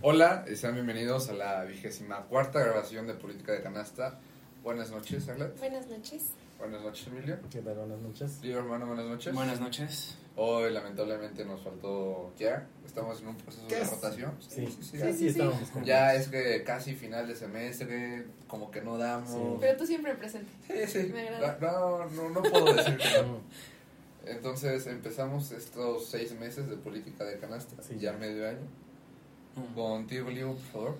Hola, y sean bienvenidos a la vigésima cuarta grabación de Política de Canasta. Buenas noches, Arlet. Buenas noches. Buenas noches, Emilio. ¿Qué tal? Buenas noches. Lío, hermano, buenas noches. Buenas noches. Hoy, lamentablemente, nos faltó ya. Estamos en un proceso de rotación. Sí, sí, sí. sí, sí. estábamos con- Ya es que casi final de semestre, como que no damos. Sí. Pero tú siempre presente. Sí, sí. Me agrada. No, no, no puedo decir que no. Entonces empezamos estos seis meses de política de canasta, Sí. ya medio año. Contigo, por favor.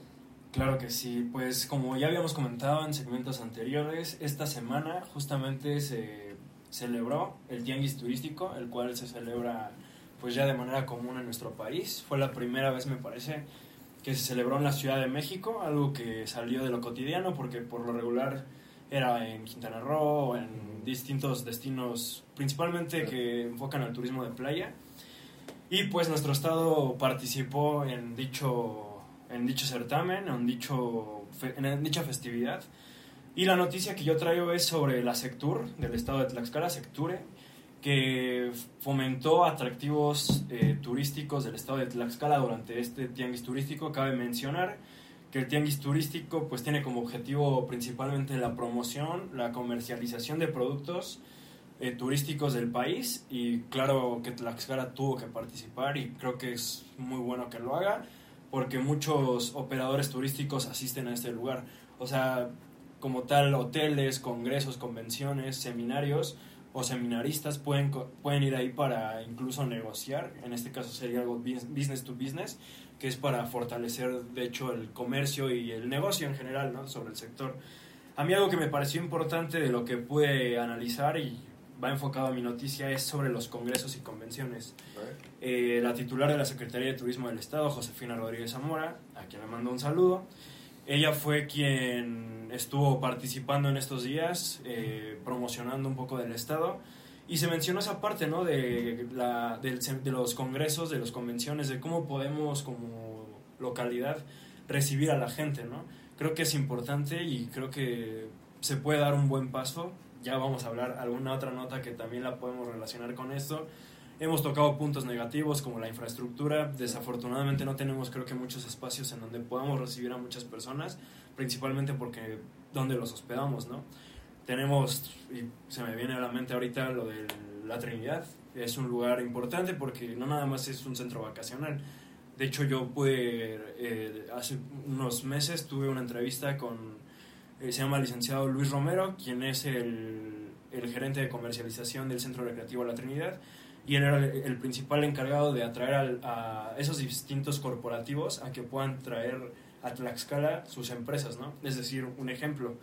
Claro que sí, pues como ya habíamos comentado en segmentos anteriores, esta semana justamente se celebró el Tianguis Turístico, el cual se celebra pues ya de manera común en nuestro país. Fue la primera vez, me parece, que se celebró en la Ciudad de México, algo que salió de lo cotidiano porque por lo regular era en Quintana Roo, en distintos destinos, principalmente que enfocan al turismo de playa. Y pues nuestro estado participó en dicho, en dicho certamen, en, dicho, en dicha festividad. Y la noticia que yo traigo es sobre la Sectur del estado de Tlaxcala, Secture, que fomentó atractivos eh, turísticos del estado de Tlaxcala durante este tianguis turístico. Cabe mencionar que el tianguis turístico pues tiene como objetivo principalmente la promoción, la comercialización de productos eh, turísticos del país y claro que Tlaxcala tuvo que participar y creo que es muy bueno que lo haga porque muchos operadores turísticos asisten a este lugar. O sea, como tal, hoteles, congresos, convenciones, seminarios o seminaristas pueden, pueden ir ahí para incluso negociar. En este caso sería algo bus- business to business, que es para fortalecer, de hecho, el comercio y el negocio en general ¿no? sobre el sector. A mí algo que me pareció importante de lo que pude analizar y va enfocado a mi noticia es sobre los congresos y convenciones. Eh, la titular de la Secretaría de Turismo del Estado, Josefina Rodríguez Zamora, a quien le mando un saludo. Ella fue quien estuvo participando en estos días, eh, promocionando un poco del Estado. Y se mencionó esa parte, ¿no? De, la, del- de los congresos, de las convenciones, de cómo podemos como localidad recibir a la gente, ¿no? Creo que es importante y creo que se puede dar un buen paso. Ya vamos a hablar alguna otra nota que también la podemos relacionar con esto. Hemos tocado puntos negativos como la infraestructura. Desafortunadamente no tenemos creo que muchos espacios en donde podamos recibir a muchas personas, principalmente porque donde los hospedamos, ¿no? Tenemos, y se me viene a la mente ahorita lo de la Trinidad, es un lugar importante porque no nada más es un centro vacacional. De hecho yo pude, eh, hace unos meses tuve una entrevista con, eh, se llama licenciado Luis Romero, quien es el, el gerente de comercialización del Centro Recreativo La Trinidad y él era el, principal encargado de atraer a esos distintos corporativos a que puedan traer a Tlaxcala sus empresas, ¿no? Es decir, un ejemplo,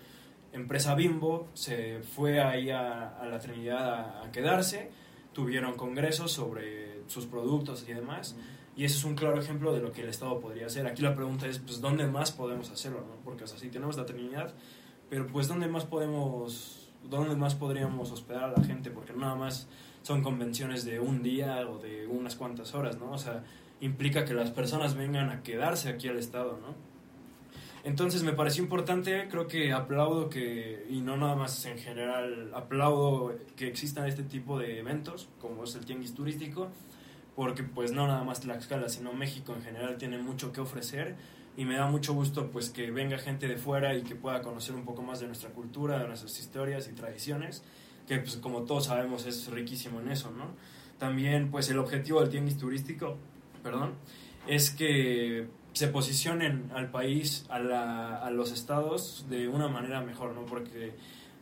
empresa Bimbo se fue ahí a, la Trinidad a quedarse, tuvieron congresos sobre sus productos y demás, y ese es un claro ejemplo de lo que el Estado podría hacer. Aquí la pregunta es, pues, ¿dónde más podemos hacerlo, no? Porque, o sea, sí tenemos la Trinidad, pero pues, ¿dónde más podemos, dónde más podríamos hospedar a la gente? Porque nada más son convenciones de un día o de unas cuantas horas, ¿no? O sea, implica que las personas vengan a quedarse aquí al Estado, ¿no? Entonces me pareció importante, creo que aplaudo que, y no nada más en general, aplaudo que existan este tipo de eventos, como es el tianguis turístico, porque pues no nada más Tlaxcala, sino México en general tiene mucho que ofrecer y me da mucho gusto pues que venga gente de fuera y que pueda conocer un poco más de nuestra cultura, de nuestras historias y tradiciones, que pues como todos sabemos es riquísimo en eso, ¿no? También pues el objetivo del tianguis turístico, perdón, es que se posicionen al país, a, la- a los estados de una manera mejor, ¿no? Porque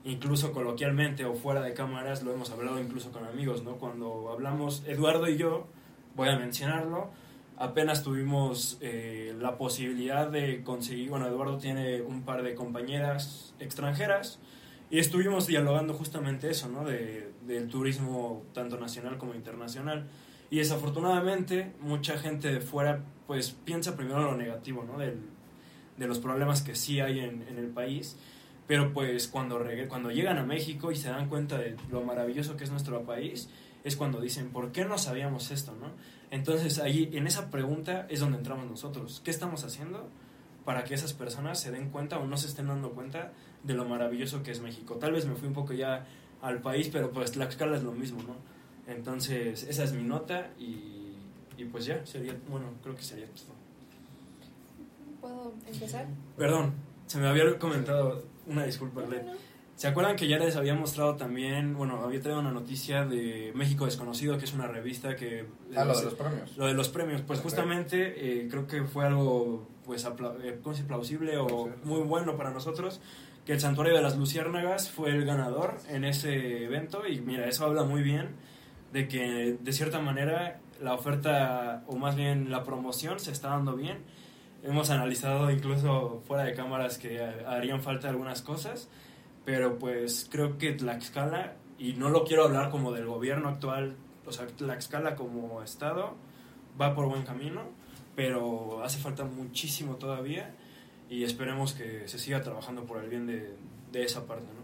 incluso coloquialmente o fuera de cámaras lo hemos hablado incluso con amigos, ¿no? Cuando hablamos, Eduardo y yo, voy a mencionarlo, apenas tuvimos eh, la posibilidad de conseguir, bueno, Eduardo tiene un par de compañeras extranjeras y estuvimos dialogando justamente eso, ¿no? De, del turismo tanto nacional como internacional. Y desafortunadamente mucha gente de fuera pues piensa primero en lo negativo, ¿no? Del, de los problemas que sí hay en, en el país. Pero pues cuando, cuando llegan a México y se dan cuenta de lo maravilloso que es nuestro país, es cuando dicen, ¿por qué no sabíamos esto, no? Entonces ahí, en esa pregunta es donde entramos nosotros. ¿Qué estamos haciendo para que esas personas se den cuenta o no se estén dando cuenta de lo maravilloso que es México? Tal vez me fui un poco ya al país, pero pues Tlaxcala es lo mismo, ¿no? Entonces, esa es mi nota y, y pues ya, sería, bueno, creo que sería todo. ¿Puedo empezar? Perdón, se me había comentado, una disculpa, No, no. ¿Se acuerdan que ya les había mostrado también, bueno, había traído una noticia de México Desconocido, que es una revista que... Ah, lo de los premios. Lo de los premios, pues justamente eh, creo que fue algo, pues, eh, ¿cómo se plausible o muy bueno para nosotros, que el Santuario de las Luciérnagas fue el ganador en ese evento. Y mira, eso habla muy bien de que de cierta manera la oferta, o más bien la promoción, se está dando bien. Hemos analizado incluso fuera de cámaras que harían falta algunas cosas, pero pues creo que Tlaxcala, y no lo quiero hablar como del gobierno actual, o sea, Tlaxcala como estado va por buen camino, pero hace falta muchísimo todavía y esperemos que se siga trabajando por el bien de, de esa parte, ¿no?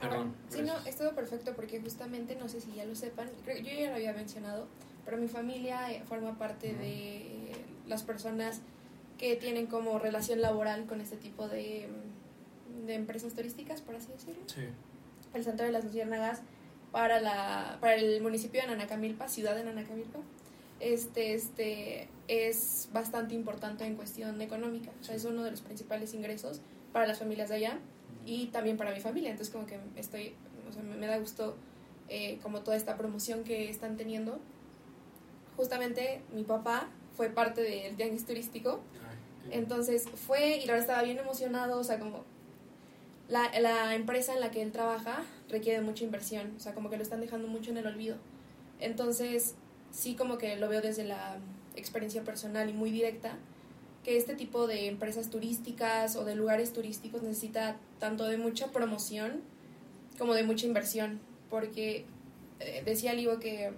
Perdón. Ah, Sí, no, es todo perfecto porque justamente, no sé si ya lo sepan, creo, yo ya lo había mencionado, pero mi familia eh, forma parte de las personas que tienen como relación laboral con este tipo de, de empresas turísticas, por así decirlo. Sí, El Santuario de las Luciérnagas para, la, para el municipio de Nanacamilpa, ciudad de Nanacamilpa, este, este, es bastante importante en cuestión económica. O sea, es uno de los principales ingresos para las familias de allá y también para mi familia. Entonces, como que estoy, o sea, me, da gusto eh, como toda esta promoción que están teniendo. Justamente mi papá fue parte del tianguis turístico entonces fue y la verdad estaba bien emocionado, o sea, como la, la empresa en la que él trabaja requiere mucha inversión, o sea, como que lo están dejando mucho en el olvido. Entonces, sí como que lo veo desde la experiencia personal y muy directa, que este tipo de empresas turísticas o de lugares turísticos necesita tanto de mucha promoción como de mucha inversión, porque eh, decía Livo que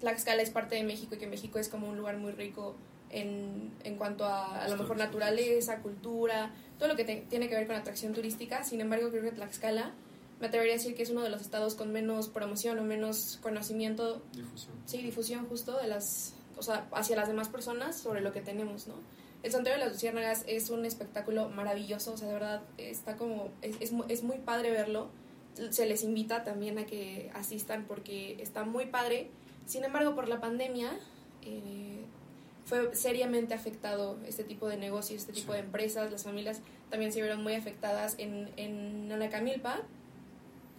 Tlaxcala es parte de México y que México es como un lugar muy rico en, en cuanto a a lo mejor naturaleza, cultura, todo lo que te- tiene que ver con atracción turística. Sin embargo, creo que Tlaxcala me atrevería a decir que es uno de los estados con menos promoción o menos conocimiento, difusión. sí, difusión justo de las, o sea, hacia las demás personas sobre lo que tenemos, ¿no? El Santuario de las Luciérnagas es un espectáculo maravilloso, o sea, de verdad está como, es, es, es muy padre verlo. Se les invita también a que asistan porque está muy padre. Sin embargo, por la pandemia, eh, fue seriamente afectado este tipo de negocios, este tipo Sí. de empresas. Las familias también se vieron muy afectadas en, en Anacamilpa.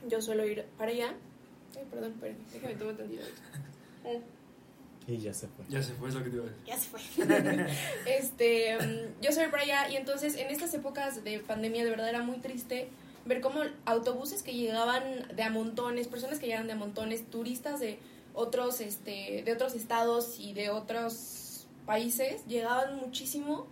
Yo suelo ir para allá. Ay, perdón, pero déjame tomar tantito. Y ya se fue. Ya se fue, es lo que te iba a decir. Ya se fue. este, mm, yo soy para allá y entonces en estas épocas de pandemia de verdad era muy triste ver cómo autobuses que llegaban de a montones, personas que llegaban de a montones, turistas de otros, este, de otros estados y de otros países llegaban muchísimo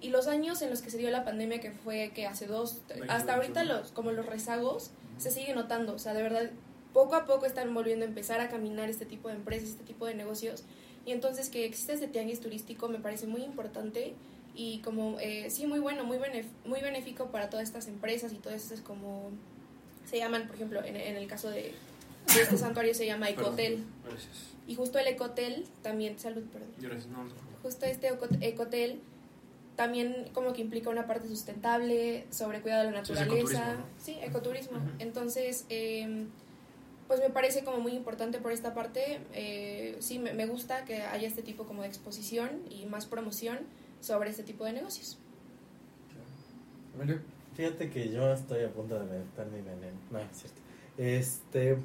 y los años en los que se dio la pandemia que fue que hace dos, hasta ahorita los, como los rezagos se sigue notando, o sea, de verdad poco a poco están volviendo a empezar a caminar este tipo de empresas, este tipo de negocios y entonces que exista este tianguis turístico me parece muy importante y como, eh, sí, muy bueno, muy, benef- muy benéfico para todas estas empresas y todas estas como, se llaman, por ejemplo, en, en el caso de, de este santuario se llama Perdón. Ecotel. Gracias. Y justo el Ecotel también, salud, perdón. Gracias, no, no. Justo este eco- Ecotel también como que implica una parte sustentable, sobre cuidado de la Sí, naturaleza. ecoturismo, ¿no? Sí, ecoturismo. Entonces, eh, pues me parece como muy importante por esta parte. Eh, sí, me, me gusta que haya este tipo como de exposición y más promoción sobre este tipo de negocios. Fíjate que yo estoy a punto de meter mi veneno. No, es cierto. Este.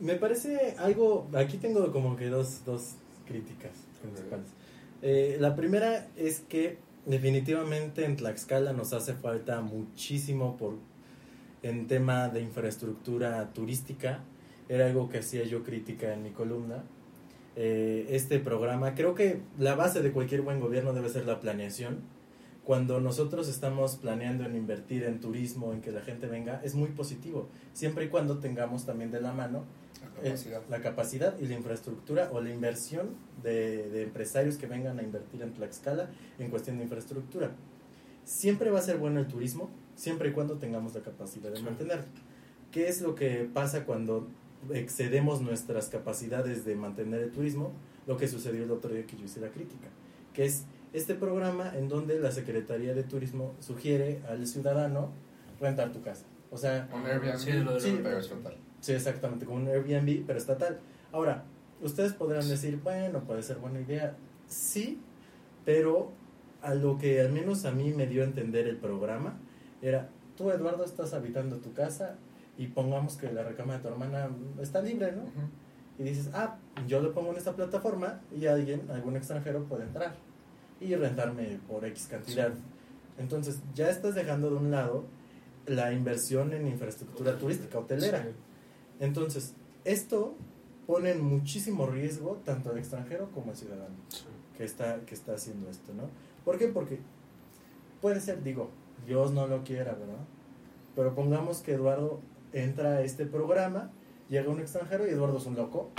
Me parece algo. Aquí tengo como que dos, dos críticas principales. Eh, la primera es que definitivamente en Tlaxcala nos hace falta muchísimo por en tema de infraestructura turística. Era algo que hacía yo crítica en mi columna. Eh, este programa, creo que la base de cualquier buen gobierno debe ser la planeación cuando nosotros estamos planeando en invertir en turismo, en que la gente venga, es muy positivo, siempre y cuando tengamos también de la mano La eh, capacidad. la capacidad y la infraestructura o la inversión de, de empresarios que vengan a invertir en Tlaxcala en cuestión de infraestructura. Siempre va a ser bueno el turismo, siempre y cuando tengamos la capacidad de Sí. mantenerlo. ¿Qué es lo que pasa cuando excedemos nuestras capacidades de mantener el turismo? Lo que sucedió el otro día que yo hice la crítica, que es este programa en donde la Secretaría de Turismo sugiere al ciudadano rentar tu casa. O sea, Un Airbnb, Sí, lo de- Sí. pero es. Sí, exactamente, como un Airbnb, pero estatal. Ahora, ustedes podrán decir, bueno, puede ser buena idea. Sí, pero a lo que al menos a mí me dio a entender el programa era, tú Eduardo estás habitando tu casa y pongamos que la recama de tu hermana está libre, ¿no? Y dices, ah, yo lo pongo en esta plataforma y alguien, algún extranjero puede entrar y rentarme por X cantidad. Entonces ya estás dejando de un lado la inversión en infraestructura turística hotelera. Sí. Entonces, esto pone en muchísimo riesgo tanto al extranjero como al ciudadano Sí. que está, que está haciendo esto, ¿no? ¿Por qué? Porque puede ser, digo, Dios no lo quiera, ¿verdad? Pero pongamos que Eduardo entra a este programa, llega un extranjero y Eduardo es un loco,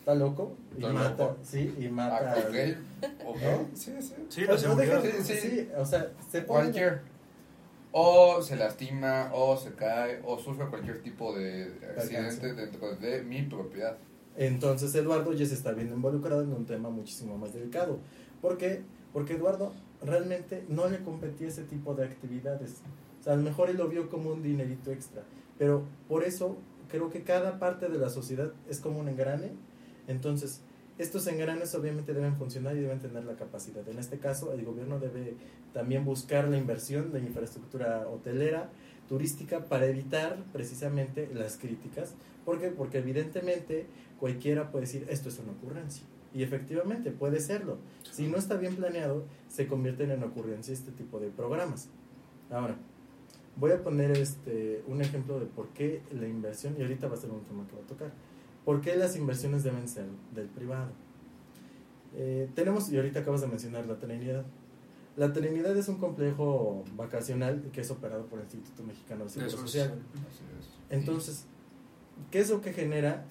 está loco y Estoy mata, loco. sí, y mata. Ah. ¿No? Sí, sí. Sí, O la sea, seguridad. deja- Sí, sí. sí, o sea, se pone Cualquier. O se lastima, o se cae, o sufre cualquier tipo de accidente dentro de mi propiedad. Entonces Eduardo ya se está viendo involucrado en un tema muchísimo más delicado. ¿Por qué? Porque Eduardo realmente no le competía ese tipo de actividades. O sea, a lo mejor él lo vio como un dinerito extra. Pero por eso creo que cada parte de la sociedad es como un engrane. Entonces, estos engranes obviamente deben funcionar y deben tener la capacidad. En este caso, el gobierno debe también buscar la inversión de infraestructura hotelera, turística, para evitar precisamente las críticas. ¿Por qué? Porque evidentemente cualquiera puede decir, esto es una ocurrencia. Y efectivamente puede serlo. Si no está bien planeado, se convierten en ocurrencia este tipo de programas. Ahora, voy a poner este un ejemplo de por qué la inversión, y ahorita va a ser un tema que va a tocar, por qué las inversiones deben ser del privado. Eh, tenemos, y ahorita acabas de mencionar la Trinidad. La Trinidad es un complejo vacacional que es operado por el Instituto Mexicano de Seguro Social. Entonces, ¿qué es lo que genera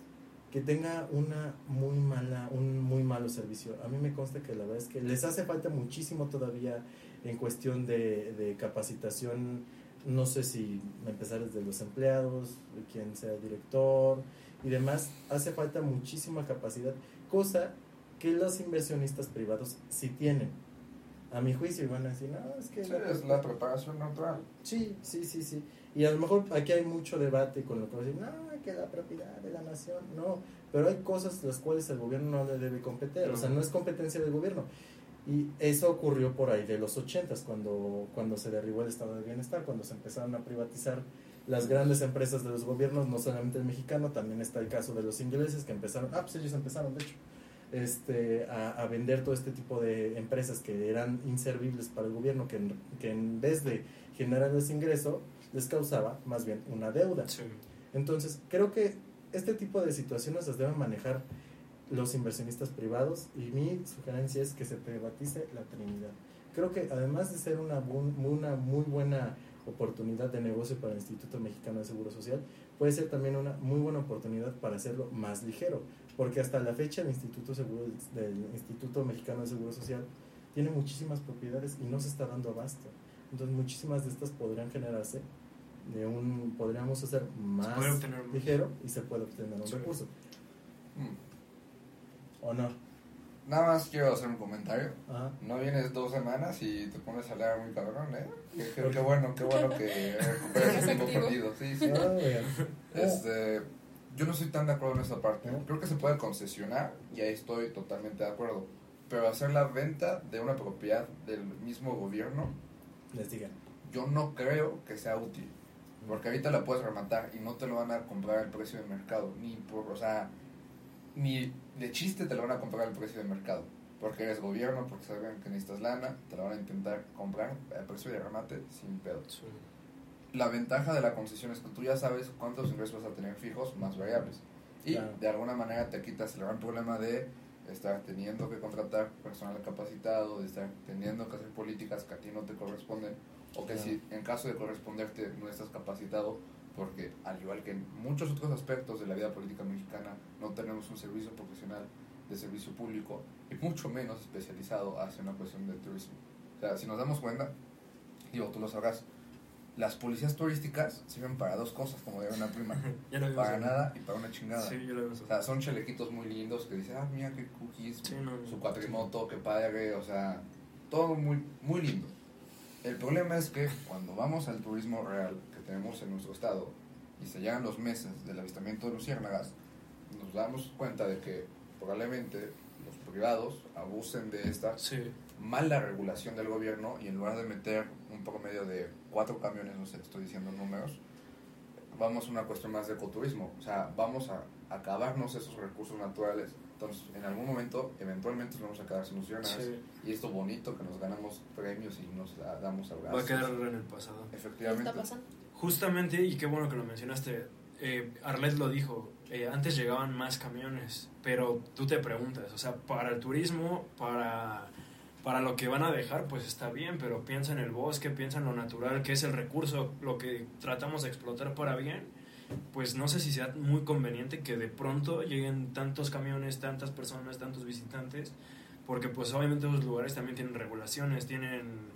que tenga una muy mala, un muy malo servicio? A mí me consta que la verdad es que les hace falta muchísimo todavía en cuestión de, de capacitación. No sé si empezar desde los empleados, de quien sea director y demás. Hace falta muchísima capacidad, cosa que los inversionistas privados sí tienen. A mi juicio, y van a decir, no, es que Sí, la- es la preparación natural. Sí, sí, sí, sí. Y a lo mejor aquí hay mucho debate con lo que decir, no, que la propiedad de la nación, no. Pero hay cosas las cuales el gobierno no le debe competir, o sea, no es competencia del gobierno. Y eso ocurrió por ahí de los ochentas, cuando, cuando se derribó el estado de bienestar, cuando se empezaron a privatizar las grandes empresas de los gobiernos, no solamente el mexicano, también está el caso de los ingleses que empezaron, ah, pues ellos empezaron, de hecho, este, a, a vender todo este tipo de empresas que eran inservibles para el gobierno, que en, que en vez de generarles ingreso, les causaba más bien una deuda. Sí. Entonces, creo que este tipo de situaciones las deben manejar los inversionistas privados y mi sugerencia es que se privatice la Trinidad. Creo que además de ser una, una muy buena oportunidad de negocio para el Instituto Mexicano de Seguro Social, puede ser también una muy buena oportunidad para hacerlo más ligero, porque hasta la fecha el Instituto, Seguro, del Instituto Mexicano de Seguro Social tiene muchísimas propiedades y no se está dando abasto. Entonces muchísimas de estas podrían generarse de un, podríamos hacer más ligero y se puede obtener un Sí. recurso. Mm. ¿O no? Nada más quiero hacer un comentario. Ajá. No vienes dos semanas y te pones a hablar muy cabrón, ¿eh? Qué, qué- bueno, qué bueno que recuperes el tiempo perdido. Sí, sí. Ah. Este, yo no estoy tan de acuerdo en esa parte. Creo que se puede concesionar y ahí estoy totalmente de acuerdo. Pero hacer la venta de una propiedad del mismo gobierno, Les digan. yo no creo que sea útil. Porque ahorita la puedes rematar y no te lo van a comprar al precio de mercado. Ni por, o sea, ni de chiste te lo van a comprar al precio de mercado. Porque eres gobierno, porque saben que necesitas lana, te lo van a intentar comprar al precio de remate sin pedo. Sí. La ventaja de la concesión es que tú ya sabes cuántos ingresos vas a tener fijos más variables. Y Claro. de alguna manera te quitas el gran problema de estar teniendo que contratar personal capacitado, de estar teniendo que hacer políticas que a ti no te corresponden, o que Claro. si en caso de corresponderte no estás capacitado, porque al igual que en muchos otros aspectos de la vida política mexicana, no tenemos un servicio profesional de servicio público y mucho menos especializado hacia una cuestión de turismo. O sea, si nos damos cuenta, digo, tú lo sabrás, las policías turísticas sirven para dos cosas, como de una prima, para nada y para una chingada. Sí, ya lo. O sea, son chalequitos muy lindos que dicen, ah, mira qué cookies, Sí, no, su cuatrimoto, qué padre, o sea, todo muy, muy lindo. El problema es que cuando vamos al turismo real tenemos en nuestro estado y se llegan los meses del avistamiento de luciérnagas, nos damos cuenta de que probablemente los privados abusen de esta Sí. mal la regulación del gobierno y en lugar de meter un poco medio de cuatro camiones, no sé, estoy diciendo números, vamos a una cuestión más de ecoturismo. O sea, vamos a acabarnos esos recursos naturales. Entonces, en algún momento, eventualmente nos vamos a quedar sin opciones. Sí. Y esto bonito que nos ganamos premios y nos da- damos Va a abrazos. quedar en el pasado. ¿Qué Efectivamente. está pasando? Justamente, y qué bueno que lo mencionaste, eh, Arlet lo dijo, eh, antes llegaban más camiones, pero tú te preguntas, o sea, para el turismo, para, para lo que van a dejar, pues está bien, pero piensa en el bosque, piensa en lo natural, que es el recurso, lo que tratamos de explotar para bien, pues no sé si sea muy conveniente que de pronto lleguen tantos camiones, tantas personas, tantos visitantes, porque pues obviamente esos lugares también tienen regulaciones, tienen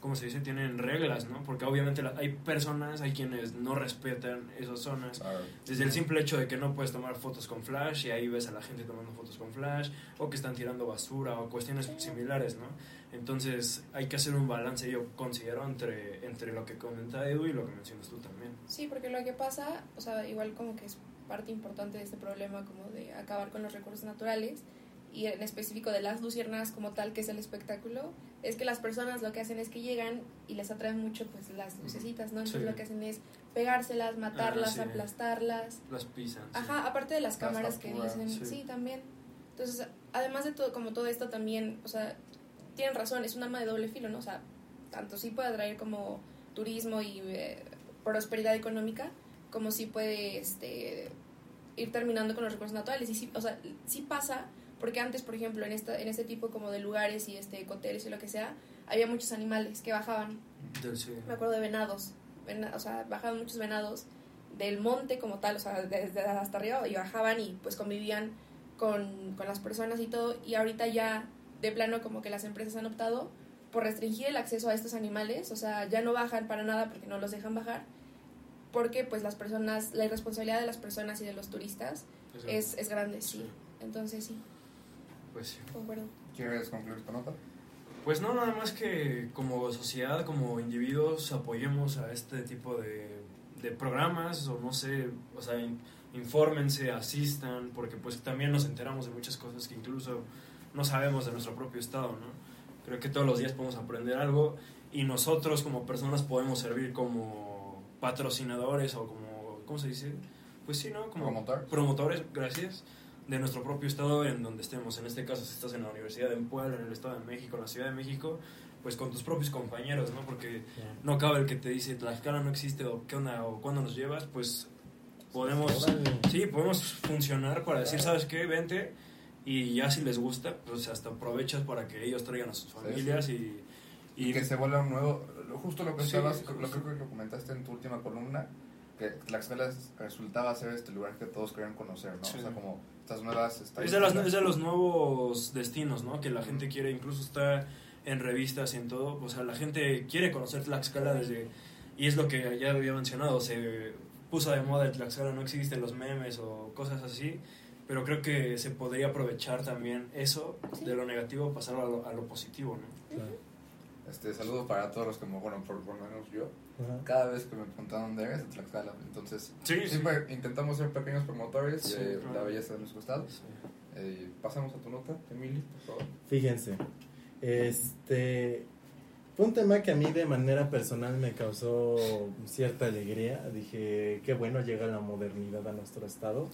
¿cómo se dice? Tienen reglas, ¿no? Porque obviamente la- hay personas, hay quienes no respetan esas zonas. Claro. Desde el simple hecho de que no puedes tomar fotos con flash y ahí ves a la gente tomando fotos con flash o que están tirando basura o cuestiones similares, ¿no? Entonces hay que hacer un balance, yo considero, entre, entre lo que comenta Edu y lo que mencionas tú también. Sí, porque lo que pasa, o sea, igual como que es parte importante de este problema como de acabar con los recursos naturales y en específico de las luciernas como tal, que es el espectáculo, es que las personas lo que hacen es que llegan y les atraen mucho pues las lucecitas, ¿no? Entonces Sí. lo que hacen es pegárselas, matarlas, sí. aplastarlas. Las pisan. sí. Ajá, aparte de las Las cámaras que dicen, sí. sí. también. Entonces, además de todo, como todo esto también, o sea, tienen razón, es un arma de doble filo, ¿no? O sea, tanto sí puede atraer como turismo y eh, prosperidad económica, como sí puede este, ir terminando con los recursos naturales. Y sí, o sea, sí pasa, porque antes, por ejemplo, en, esta, en este tipo como de lugares y este, hoteles y lo que sea, había muchos animales que bajaban sí. me acuerdo de venados, vena- o sea, bajaban muchos venados del monte como tal, o sea, desde hasta arriba y bajaban y pues convivían con, con las personas y todo y ahorita ya de plano como que las empresas han optado por restringir el acceso a estos animales, o sea, ya no bajan para nada porque no los dejan bajar, porque pues las personas, la irresponsabilidad de las personas y de los turistas es, es grande, sí. Sí. Entonces sí, Pues sí. concuerdo. ¿Quieres concluir tu nota? Pues no, nada más que como sociedad, como individuos, apoyemos a este tipo de, de programas, o no sé, o sea, in- infórmense, asistan, porque pues también nos enteramos de muchas cosas que incluso no sabemos de nuestro propio estado, ¿no? Creo que todos los días podemos aprender algo y nosotros como personas podemos servir como patrocinadores o como, ¿cómo se dice? Pues sí, ¿no? Como Promotores. promotores, gracias, de nuestro propio estado en donde estemos. En este caso, si estás en la Universidad de Puebla, en el Estado de México, en la Ciudad de México, pues con tus propios compañeros, ¿no? Porque no cabe el que te dice Tlaxcala no existe o qué onda o cuándo nos llevas, pues podemos, Órale. sí, podemos funcionar para decir, ¿sabes qué? Vente y ya si les gusta, pues hasta aprovechas para que ellos traigan a sus familias y... Y, que se vuelva un nuevo, lo- justo lo que Sí, estabas, lo que creo que lo comentaste en tu última columna, que Tlaxcala resultaba ser este lugar que todos querían conocer, ¿no? Sí. O sea, como estas nuevas Es de, los, estadísticas. es de los nuevos destinos, ¿no? Que la gente quiere, incluso está en revistas y en todo. O sea, la gente quiere conocer Tlaxcala desde... Y es lo que ya había mencionado, se puso de moda el Tlaxcala, no existen los memes o cosas así. Pero creo que se podría aprovechar también eso Sí. de lo negativo, pasarlo a lo, a lo positivo, ¿no? Claro. Este, saludo para todos los que, me- bueno, por, por lo menos yo, Ajá. cada vez que me preguntan dónde eres, de Tlaxcala. Entonces, Sí, sí. siempre intentamos ser pequeños promotores Sí, de claro. la belleza de nuestro estado. Sí. Eh, pasamos a tu nota, Emily, por favor. Fíjense, este fue un tema que a mí de manera personal me causó cierta alegría. Dije, qué bueno llega la modernidad a nuestro estado.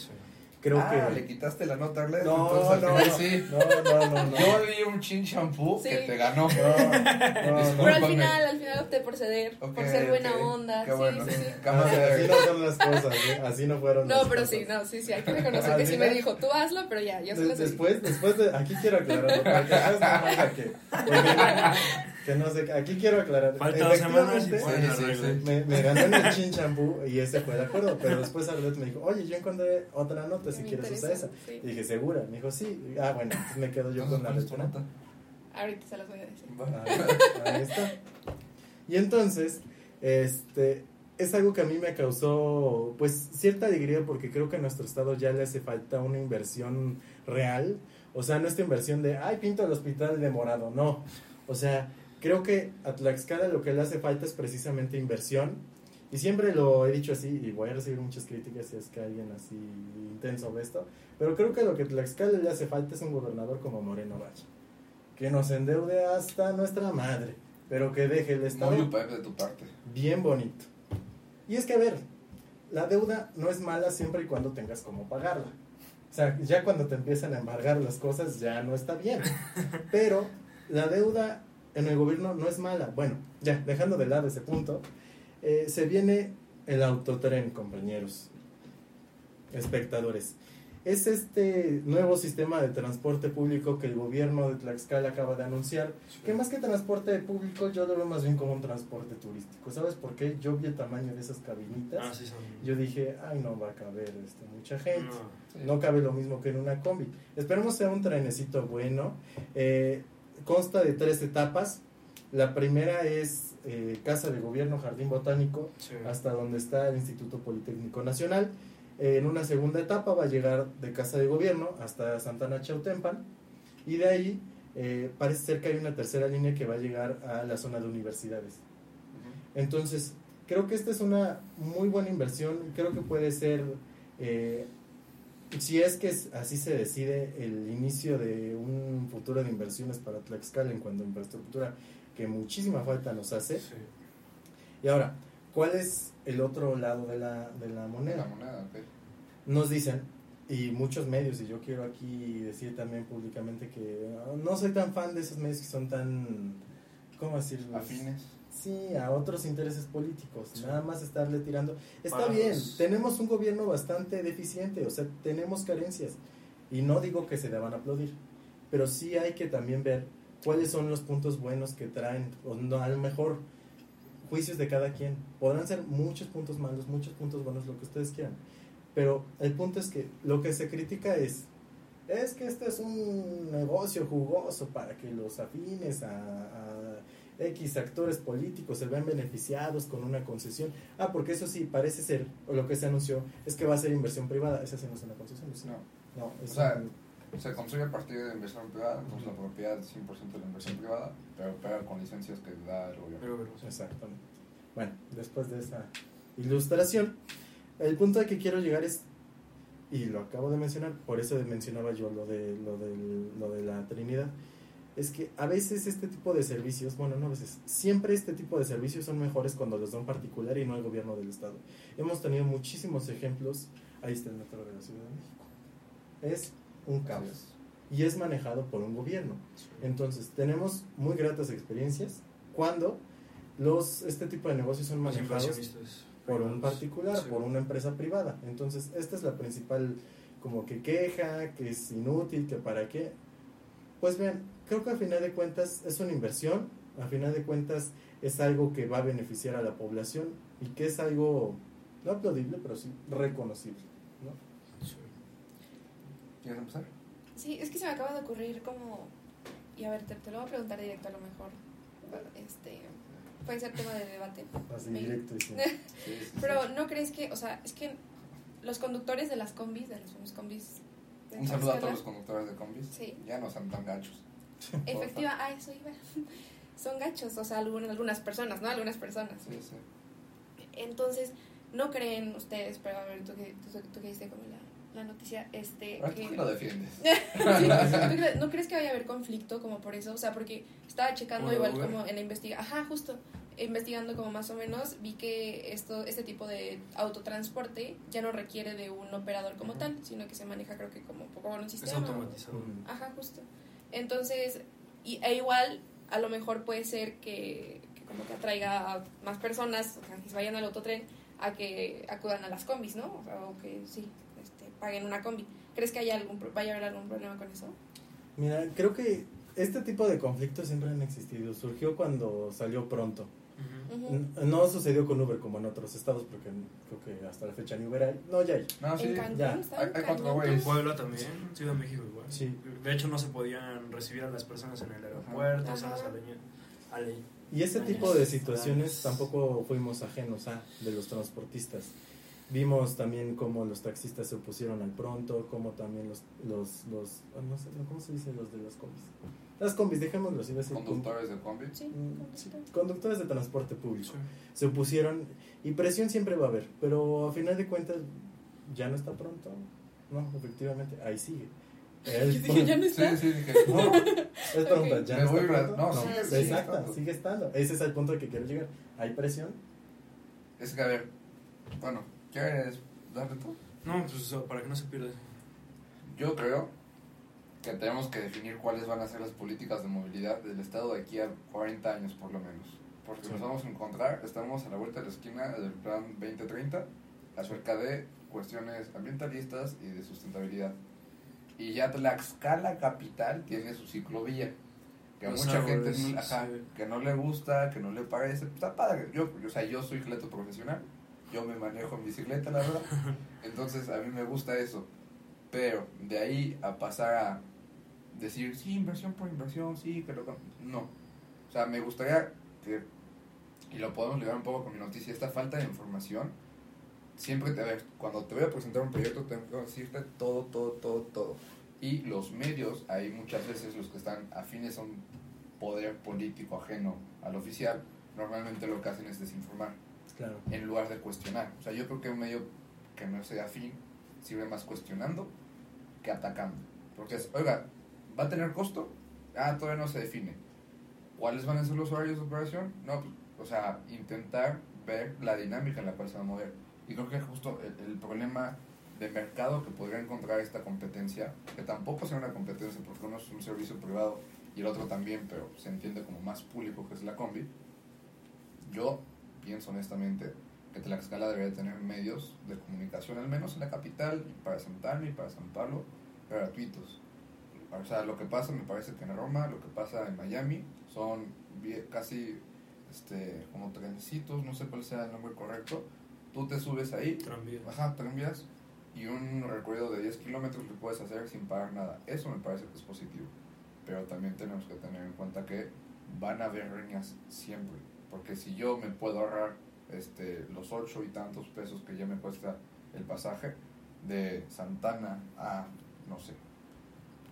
Creo ah, que le quitaste la nota, Arlet. no, entonces no, final no, sí. no, no, no, no. Yo vi un chin shampoo Sí. que te ganó. No, no, no. Pero al final, al final opté por ceder, por ser buena onda. Qué sí, bueno. sí, sí. Así no son las cosas, ¿eh? así no fueron No, las pero cosas. sí, no, sí, sí, hay que reconocer que sí me dijo, tú hazlo, pero ya, yo se lo después, después de, aquí quiero aclarar, porque a que, porque- que no sé, aquí quiero aclarar. Faltan dos semanas y Sí, sí, sí. Me, me ganó en el chin champú y ese fue de acuerdo, pero después Arlet me dijo, oye, yo encontré otra nota si Me quieres usar esa. sí. Y dije, ¿segura? Me dijo, sí. Ah, bueno, entonces me quedo yo Entonces, con la ¿cuál es tu letra. nota? Ahorita se las voy a decir. Va. Ah, Ahí está. Y entonces, este, es algo que a mí me causó, pues, cierta alegría porque creo que a nuestro estado ya le hace falta una inversión real. O sea, no esta inversión de, ay, pinto el hospital de morado. No. O sea, creo que a Tlaxcala lo que le hace falta es precisamente inversión. Y siempre lo he dicho así, y voy a recibir muchas críticas si es que alguien así intenso ve esto. Pero creo que lo que a Tlaxcala le hace falta es un gobernador como Moreno Valle. que nos endeude hasta nuestra madre, pero que deje el Estado Muy de tu parte. bien bonito. Y es que, a ver, la deuda no es mala siempre y cuando tengas cómo pagarla. O sea, ya cuando te empiezan a embargar las cosas ya no está bien. Pero la deuda en el gobierno no es mala. Bueno, ya, dejando de lado ese punto, eh, se viene el autotren, compañeros, espectadores. Es este nuevo sistema de transporte público que el gobierno de Tlaxcala acaba de anunciar, que más que transporte público yo lo veo más bien como un transporte turístico. ¿Sabes por qué? Yo vi el tamaño de esas cabinitas. Ah, sí. Yo dije, ay, no va a caber este, mucha gente. No. No cabe lo mismo que en una combi. Esperemos sea un trenecito bueno. Eh, consta de tres etapas. La primera es eh, Casa de Gobierno, Jardín Botánico, Sí. hasta donde está el Instituto Politécnico Nacional. Eh, en una segunda etapa va a llegar de Casa de Gobierno hasta Santana Chautempan. Y de ahí eh, parece ser que hay una tercera línea que va a llegar a la zona de universidades. Entonces, creo que esta es una muy buena inversión. Creo que puede ser, eh, si es que así se decide, el inicio de un futuro de inversiones para Tlaxcala en cuanto a infraestructura que muchísima falta nos hace. Sí. Y ahora, ¿cuál es el otro lado de la, de la moneda? La moneda. Nos dicen, y muchos medios, y yo quiero aquí decir también públicamente que no soy tan fan de esos medios que son tan, ¿cómo decirlo? Afines. Sí, a otros intereses políticos, Sí. nada más estarle tirando. Está Para bien, los- tenemos un gobierno bastante deficiente, o sea, tenemos carencias. Y no digo que se deban aplaudir, pero sí hay que también ver cuáles son los puntos buenos que traen, o no, a lo mejor juicios de cada quien. Podrán ser muchos puntos malos, muchos puntos buenos, lo que ustedes quieran. Pero el punto es que lo que se critica es, es que este es un negocio jugoso para que los afines a, a X actores políticos se vean beneficiados con una concesión. Ah, porque eso sí, parece ser, o lo que se anunció, es que va a ser inversión privada. Esa sí no es una concesión. ¿sí? No. No, es O sea, un- Se construye a partir de inversión privada, entonces la propiedad es 100% de la inversión privada, pero con licencias que da el gobierno. Exactamente. Bueno, después de esa ilustración, el punto al que quiero llegar es, y lo acabo de mencionar, por eso mencionaba yo lo de, lo del- lo de la Trinidad, es que a veces este tipo de servicios, bueno, no a veces, siempre este tipo de servicios son mejores cuando los da un particular y no el gobierno del Estado. Hemos tenido muchísimos ejemplos, ahí está el metro de la Ciudad de México. Es un caos y es manejado por un gobierno. Entonces, tenemos muy gratas experiencias cuando los este tipo de negocios son manejados por un particular, por una empresa privada. Entonces, esta es la principal como que queja, que es inútil, que para qué. Pues vean, creo que a final de cuentas es una inversión, a final de cuentas es algo que va a beneficiar a la población y que es algo no aplaudible, pero sí reconocible. ¿no? ¿Quieres empezar? Sí, es que se me acaba de ocurrir como... Y a ver, te, te lo voy a preguntar directo a lo mejor. Este, puede ser tema de debate. Así Me- directo Sí, sí, sí. Pero ¿no crees que, o sea, es que los conductores de las combis, de los combis... de Un saludo a todos los conductores de combis. Sí. Ya no sean tan gachos. Efectiva, a eso iba. Son gachos, o sea, algunas, algunas personas, ¿no? Algunas personas. Sí, sí. Entonces, ¿no creen ustedes, pero a ver, tú que, tú, tú que diste como la, la noticia, este... Ahora que- lo defiendes. Sí, ¿tú crees- ¿No crees que vaya a haber conflicto como por eso? O sea, porque estaba checando ¿Como de igual Uber? como en la investigación, ajá, justo, investigando como más o menos, vi que esto este tipo de autotransporte ya no requiere de un operador como tal, sino que se maneja creo que como por un Es sistema. automatizado. Mm. Ajá, justo. Entonces, y, e igual, a lo mejor puede ser que, que como que atraiga a más personas, o que vayan al autotren, a que acudan a las combis, ¿no? O, que sí, este, paguen una combi. ¿Crees que haya algún, vaya a haber algún problema con eso? Mira, creo que este tipo de conflictos siempre han existido. Surgió cuando salió pronto. N- No sucedió con Uber como en otros estados, porque creo que hasta la fecha ni Uber hay. No, ya hay. No, sí. en ya. Hay- hay cuatro. En Puebla también, Ciudad de México igual. Sí. De hecho, no se podían recibir a las personas en el aeropuerto, zonas aleñas. Ale- Y ese tipo de situaciones ay. tampoco fuimos ajenos a de los transportistas. Vimos también cómo los taxistas se opusieron al pronto, cómo también los, los, los ah, no sé, ¿cómo se dice los de las combis? Las combis, dejémoslo así, iba a decir com- Conductores de combi. Sí, mm, sí, conductor. conductores de transporte público. Sí. Se opusieron y presión siempre va a haber, pero a final de cuentas ya no está pronto. No, efectivamente, ahí sigue. Es, Dije, ya no Sí, está. sí, dije, No, es pregunta, ¿ya no está pronto? no, sí, sigue exacto, estando. sigue estando. Ese es el punto al que quiero llegar. ¿Hay presión? es que a ver, bueno, ¿quieres darle tú? No, pues para que no se pierda. Yo creo que tenemos que definir cuáles van a ser las políticas de movilidad del Estado de aquí a 40 años por lo menos. Porque Sí. nos vamos a encontrar, estamos a la vuelta de la esquina del plan 2030 acerca de cuestiones ambientalistas y de sustentabilidad. Y ya Tlaxcala capital tiene su ciclovía. Que a Los mucha árboles, gente ajá, sí. que no le gusta, que no le parece. pues, Está padre. Yo, o sea, yo soy atleto profesional. Yo me manejo en bicicleta, la verdad. Entonces a mí me gusta eso. Pero de ahí a pasar a decir, sí, inversión por inversión, sí, que lo... No. O sea, me gustaría que, y lo podemos ligar un poco con mi noticia, esta falta de información, siempre te, a ver, cuando te voy a presentar un proyecto tengo que decirte todo, todo, todo, todo. Y los medios, hay muchas veces los que están afines a un poder político ajeno al oficial, normalmente lo que hacen es desinformar Claro. en lugar de cuestionar. O sea, yo creo que un medio que no sea afín sirve más cuestionando que atacando. Porque es, oiga, ¿va a tener costo? Ah, todavía no se define. ¿Cuáles van a ser los horarios de operación? No, pues, o sea, intentar ver la dinámica en la cual se va a mover. Y creo que justo el, problema de mercado que podría encontrar esta competencia, que tampoco sea una competencia porque uno es un servicio privado y el otro también, pero se entiende como más público que es la combi, yo pienso honestamente que Tlaxcala debería tener medios de comunicación, al menos en la capital, para Santana y para San Pablo, gratuitos. O sea, lo que pasa, me parece que en Roma, lo que pasa en Miami, son casi este, como trencitos, no sé cuál sea el nombre correcto. Tú te subes ahí, Tranvía. Ajá, tranvías y un recorrido de 10 kilómetros lo puedes hacer sin pagar nada. Eso me parece que es positivo. Pero también tenemos que tener en cuenta que van a haber riñas siempre. Porque si yo me puedo ahorrar este, los 8 y tantos pesos que ya me cuesta el pasaje de Santana a, no sé,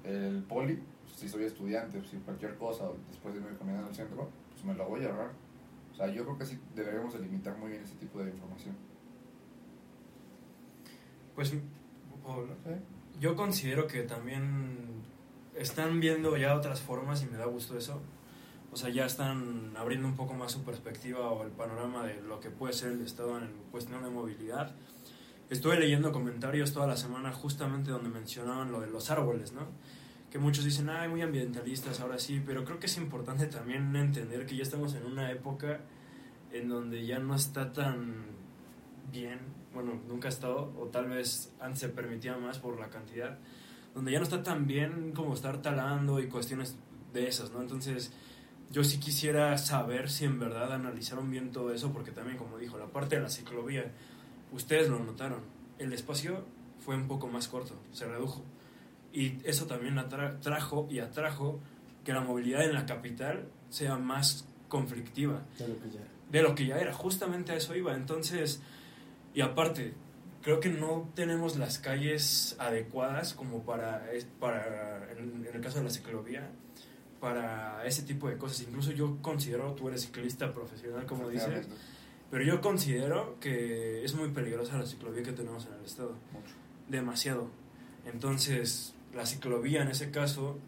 el poli, si soy estudiante, si cualquier cosa, después de irme caminando al centro, pues me lo voy a ahorrar. O sea, yo creo que sí deberíamos delimitar muy bien ese tipo de información. Pues, yo considero que también están viendo ya otras formas y me da gusto eso. O sea, ya están abriendo un poco más su perspectiva o el panorama de lo que puede ser el Estado en cuestión de movilidad. Estuve leyendo comentarios toda la semana justamente donde mencionaban lo de los árboles, ¿no? Que muchos dicen, ay, muy ambientalistas, ahora sí, pero creo que es importante también entender que ya estamos en una época en donde ya no está tan bien, bueno, nunca ha estado, o tal vez antes se permitía más por la cantidad, donde ya no está tan bien como estar talando y cuestiones de esas, ¿no? Entonces, yo sí quisiera saber si en verdad analizaron bien todo eso, porque también, como dijo, la parte de la ciclovía, ustedes lo notaron, el espacio fue un poco más corto, se redujo. Y eso también atra- trajo y atrajo que la movilidad en la capital sea más conflictiva De lo que ya. de lo que ya era, justamente a eso iba. Entonces, y aparte, creo que no tenemos las calles adecuadas como para, para en, en el caso de la ciclovía, para ese tipo de cosas. Incluso yo considero, tú eres ciclista profesional, como dices, pero yo considero que es muy peligrosa la ciclovía que tenemos en el estado mucho. demasiado. Entonces, la ciclovía en ese caso,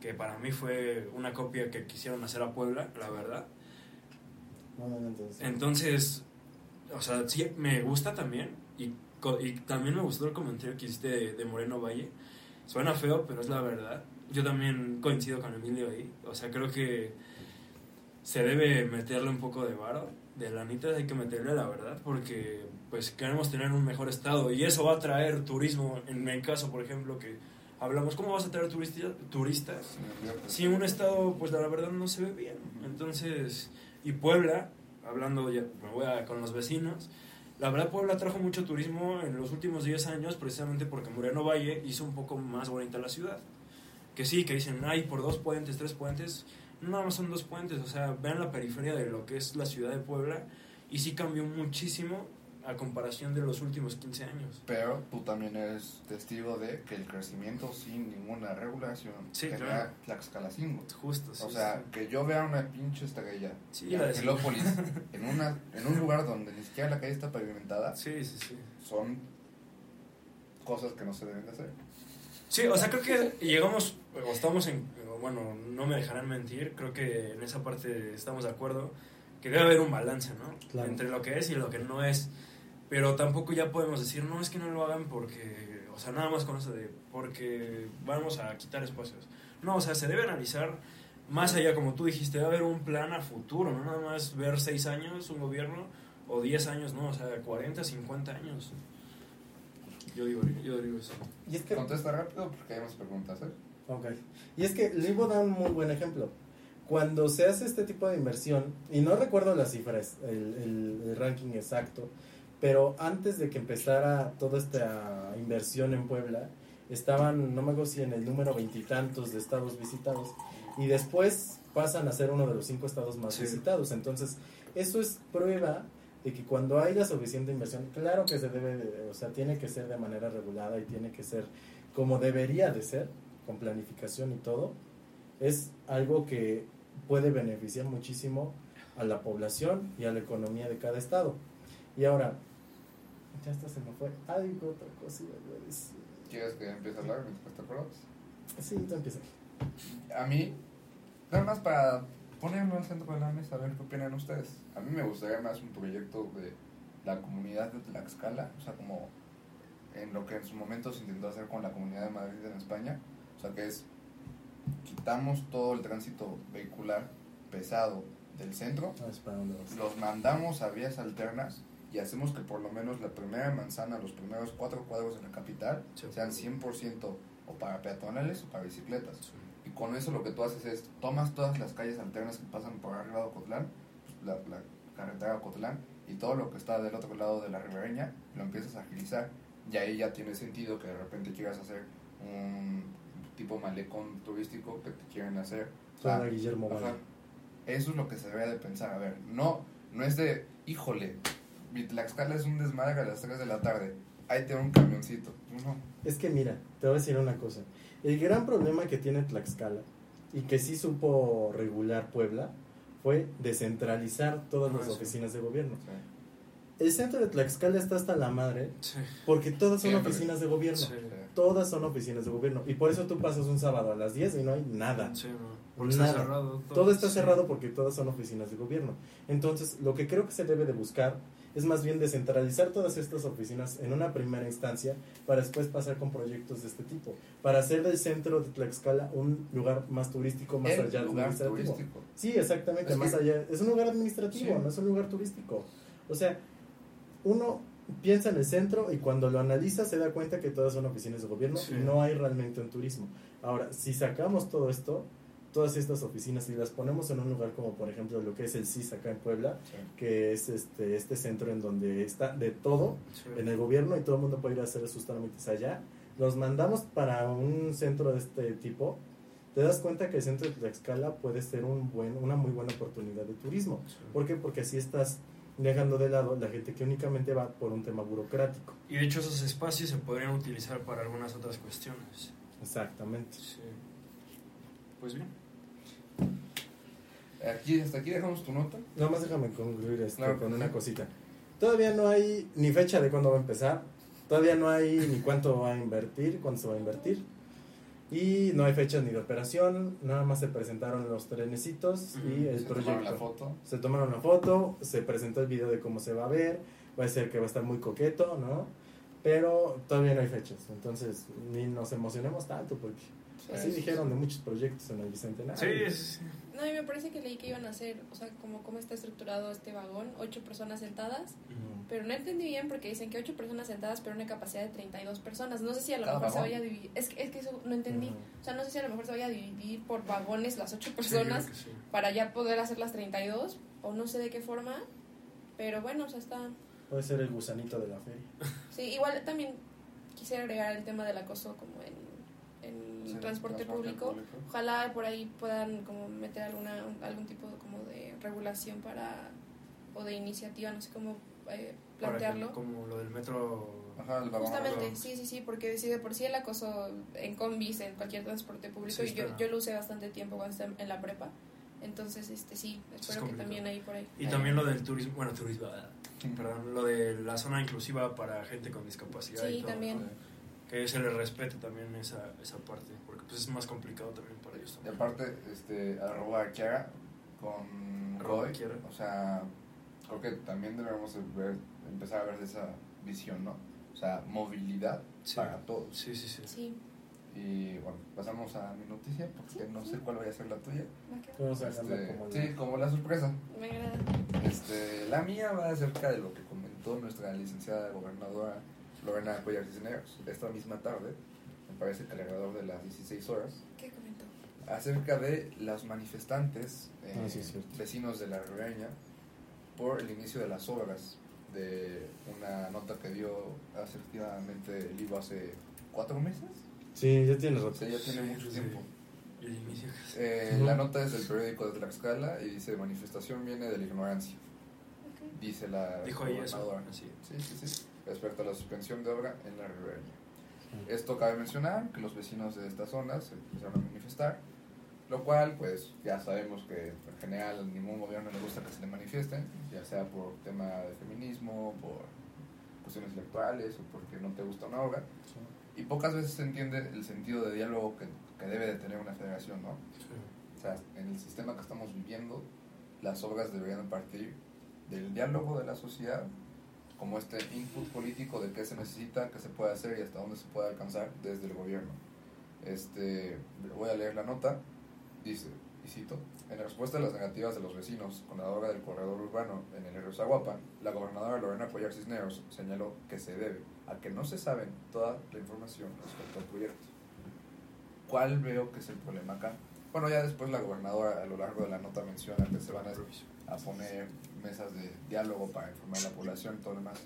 que para mí fue una copia que quisieron hacer a Puebla, la verdad. No, no, no, entonces. O sea, sí me gusta también. Y, y también me gustó el comentario que hiciste de, de Moreno Valle. Suena feo, pero es la verdad. Yo también coincido con Emilio ahí. O sea, creo que se debe meterle un poco de varo. De lanitas hay que meterle la verdad porque pues queremos tener un mejor estado y eso va a traer turismo. En mi caso, por ejemplo, que hablamos, ¿cómo vas a traer turistas? turistas si un estado, pues la verdad no se ve bien. Entonces, y Puebla, hablando ya, me voy a- con los vecinos, la verdad Puebla trajo mucho turismo en los últimos 10 años precisamente porque Moreno Valle hizo un poco más bonita la ciudad. Que sí, que dicen, ay, por dos puentes, tres puentes, nada más son dos puentes, o sea, vean la periferia de lo que es la ciudad de Puebla y sí cambió muchísimo a comparación de los últimos 15 años. Pero tú también eres testigo de que el crecimiento sin ninguna regulación Sí, genera claro. Justo, sí, O sea, sí. que yo vea una pinche estrella Sí, en Angelópolis, en, una, en un lugar donde ni siquiera la calle está pavimentada, Sí, sí, sí. son cosas que no se deben de hacer. Sí, o sea, creo que llegamos, o estamos en, bueno, no me dejarán mentir, creo que en esa parte estamos de acuerdo, que debe haber un balance, ¿no? Claro. Entre lo que es y lo que no es. Pero tampoco ya podemos decir, no, es que no lo hagan porque, o sea, nada más con eso de, porque vamos a quitar espacios. No, o sea, se debe analizar más allá, como tú dijiste, debe haber un plan a futuro, no nada más ver seis años un gobierno o diez años, no, o sea, 40, 50 años. Yo digo, yo digo eso. Y es que, Contesta rápido porque hay más preguntas, ¿eh? Ok. Y es que Libo da un muy buen ejemplo. Cuando se hace este tipo de inversión, y no recuerdo las cifras, el, el- el ranking exacto, pero antes de que empezara toda esta inversión en Puebla, estaban, no me acuerdo si en el número veintitantos de estados visitados, y después pasan a ser uno de los cinco estados más Sí. visitados. Entonces, eso es prueba de que cuando haya suficiente inversión, claro que se debe, de- o sea, tiene que ser de manera regulada y tiene que ser como debería de ser, con planificación y todo, es algo que puede beneficiar muchísimo a la población y a la economía de cada estado. Y ahora, ya hasta se me fue. Ay, otra cosa iba yo a decir. ¿Quieres que empiece a hablar mientras te acuerdas? Sí, tú empieza. A mí, nada más para ponerlo al centro de la mesa, a ver qué opinan ustedes. A mí me gustaría más un proyecto de la comunidad de Tlaxcala, o sea, como en lo que en su momento se intentó hacer con la comunidad de Madrid en España, o sea, que es quitamos todo el tránsito vehicular pesado del centro, vas. los mandamos a vías alternas y hacemos que por lo menos la primera manzana, los primeros cuatro cuadros en la capital, Sí. sean 100% o para peatonales o para bicicletas. Y con eso lo que tú haces es, tomas todas las calles alternas que pasan por arriba de Ocotlán, pues, la, la carretera de Ocotlán, y todo lo que está del otro lado de la ribereña, lo empiezas a agilizar. Y ahí ya tiene sentido que de repente quieras hacer un tipo malecón turístico que te quieren hacer. O sea, Para Guillermo Ajá. Valle. Eso es lo que se debe de pensar. A ver, no, no es de, híjole, mi Tlaxcala es un desmadre a las 3 de la tarde. Ahí te va un camioncito. No, Es que mira, te voy a decir una cosa. El gran problema que tiene Tlaxcala y que sí supo regular Puebla fue descentralizar todas Ah, las sí. oficinas de gobierno. El centro de Tlaxcala está hasta la madre Sí, porque todas son Siempre. oficinas de gobierno. sí, Todas son oficinas de gobierno. Y por eso tú pasas un sábado a las 10 y no hay nada. sí, no. Porque está Nada. Todo está sí. cerrado porque todas son oficinas de gobierno. Entonces, lo que creo que se debe de buscar es más bien descentralizar todas estas oficinas en una primera instancia para después pasar con proyectos de este tipo. Para hacer del centro de Tlaxcala un lugar más turístico, más el allá lugar administrativo. turístico. Sí, exactamente, Es más que- allá. Es un lugar administrativo, Sí. no es un lugar turístico. O sea, uno piensa en el centro y cuando lo analiza se da cuenta que todas son oficinas de gobierno Sí. y no hay realmente un turismo. Ahora, si sacamos todo esto, todas estas oficinas y las ponemos en un lugar como por ejemplo lo que es el CIS acá en Puebla, que es este, este centro en donde está de todo Sí. en el gobierno y todo el mundo puede ir a hacer sus trámites allá, los mandamos para un centro de este tipo, te das cuenta que el centro de Tlaxcala puede ser un buen, una muy buena oportunidad de turismo. Sí. ¿Por qué? Porque así estás dejando de lado la gente que únicamente va por un tema burocrático. Y de hecho esos espacios se podrían utilizar para algunas otras cuestiones. Exactamente. Sí. Pues bien. Aquí, hasta aquí dejamos tu nota. Nada más déjame concluir esto Claro. con una cosita. Todavía no hay ni fecha de cuándo va a empezar. Todavía no hay ni cuánto va a invertir, cuándo se va a invertir. Y no hay fecha ni de operación. Nada más se presentaron los trenecitos y el Se tomaron proyecto. la foto. Se tomaron una foto, se presentó el video de cómo se va a ver. Va a ser que va a estar muy coqueto, ¿no? Pero todavía no hay fechas. Entonces, ni nos emocionemos tanto porque así Sí. dijeron de muchos proyectos en el Bicentenario. Sí, sí, sí. No, y me parece que leí que iban a hacer, o sea, como cómo está estructurado este vagón, ocho personas sentadas, Ujú. pero no entendí bien porque dicen que ocho personas sentadas, pero una capacidad de 32 personas. No sé si a lo ¿Cada mejor se vagón? vaya a dividir, es que, es que eso no entendí. Ujú. O sea, no sé si a lo mejor se vaya a dividir por vagones las ocho Sí, personas que sí. para ya poder hacer las 32, o no sé de qué forma, pero bueno, o sea, está... Puede ser el gusanito de la feria. Sí, igual también quisiera agregar el tema del acoso como en, Sí, transporte, público. Ojalá por ahí puedan como meter alguna algún tipo de, como de regulación para o de iniciativa, no sé cómo eh, Para que- plantearlo. como lo del metro. Ajá, el vagón. Justamente, sí, sí, sí, porque sí, de por sí el acoso en combis, en cualquier transporte público, Sí, y yo, yo lo usé bastante tiempo cuando estaba en la prepa. Entonces, este sí, espero que complicado. también ahí por ahí. Y también lo del turismo, bueno, turismo, ah, perdón, lo de la zona inclusiva para gente con discapacidad. y Sí, todo. también. Que se les respete también esa, esa parte, porque pues es más complicado también para ellos Y también. aparte, este, arroba a Kiara con Arroba Roy, Kiara. o sea, creo que también debemos de ver, empezar a ver esa visión, ¿no? O sea, movilidad Sí. para todos. Sí, sí, sí. Sí. Y bueno, pasamos a mi noticia, porque Sí, no sí. sé cuál vaya a ser la tuya. Vamos a Este, como sí, la- como la sorpresa. Me agrada. Este, la mía va acerca de lo que comentó nuestra licenciada gobernadora Lorena Cuellar Cisneros esta misma tarde, me parece que alrededor de las 16 horas, ¿Qué comentó? acerca de los manifestantes eh, Ah, sí, vecinos de la Ribereña por el inicio de las obras de una nota que dio asertivamente el libro hace cuatro meses. Sí, ya tienes O rato. sea, ya tiene mucho Sí. tiempo. El inicio. Eh. La nota es del periódico de Tlaxcala y dice manifestación viene de la ignorancia, Ok. dice la Dijo eso. Así. Sí, sí, sí. Respecto a la suspensión de obra en la Ribereña. Esto cabe mencionar que los vecinos de esta zona se empezaron a manifestar, lo cual, pues, ya sabemos que en general a ningún gobierno le gusta que se le manifiesten, ya sea por tema de feminismo, por cuestiones electorales o porque no te gusta una obra. Y pocas veces se entiende el sentido de diálogo que, que debe de tener una federación, ¿no? O sea, en el sistema que estamos viviendo, las obras deberían partir del diálogo de la sociedad, como este input político de qué se necesita, qué se puede hacer y hasta dónde se puede alcanzar desde el gobierno. Este, voy a leer la nota. Dice, y cito, en respuesta a las negativas de los vecinos con la obra del corredor urbano en el río Zaguapan, la gobernadora Lorena Cuellar Cisneros señaló que se debe a que no se sabe toda la información respecto al proyecto. ¿Cuál veo que es el problema acá? Bueno, ya después la gobernadora a lo largo de la nota menciona que se van a, a poner mesas de diálogo para informar a la población y todo lo demás.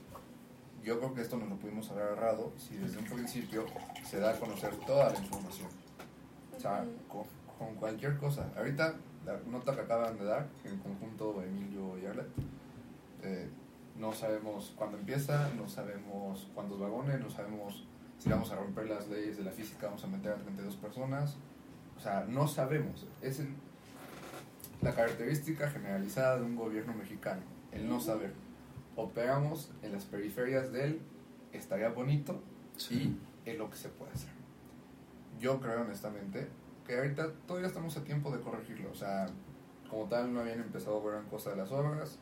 Yo creo que esto nos lo pudimos haber agarrado si desde un principio se da a conocer toda la información. O sea, con, con cualquier cosa. Ahorita, la nota que acaban de dar, en conjunto Emilio y Arlet, eh, no sabemos cuándo empieza, no sabemos cuántos vagones, no sabemos si vamos a romper las leyes de la física, vamos a meter a 32 personas. O sea, no sabemos. Es el- la característica generalizada de un gobierno mexicano, el no saber. Operamos en las periferias del estaría bonito y en lo que se puede hacer. Yo creo honestamente que ahorita todavía estamos a tiempo de corregirlo. O sea, como tal no habían empezado a ver cosas de las obras,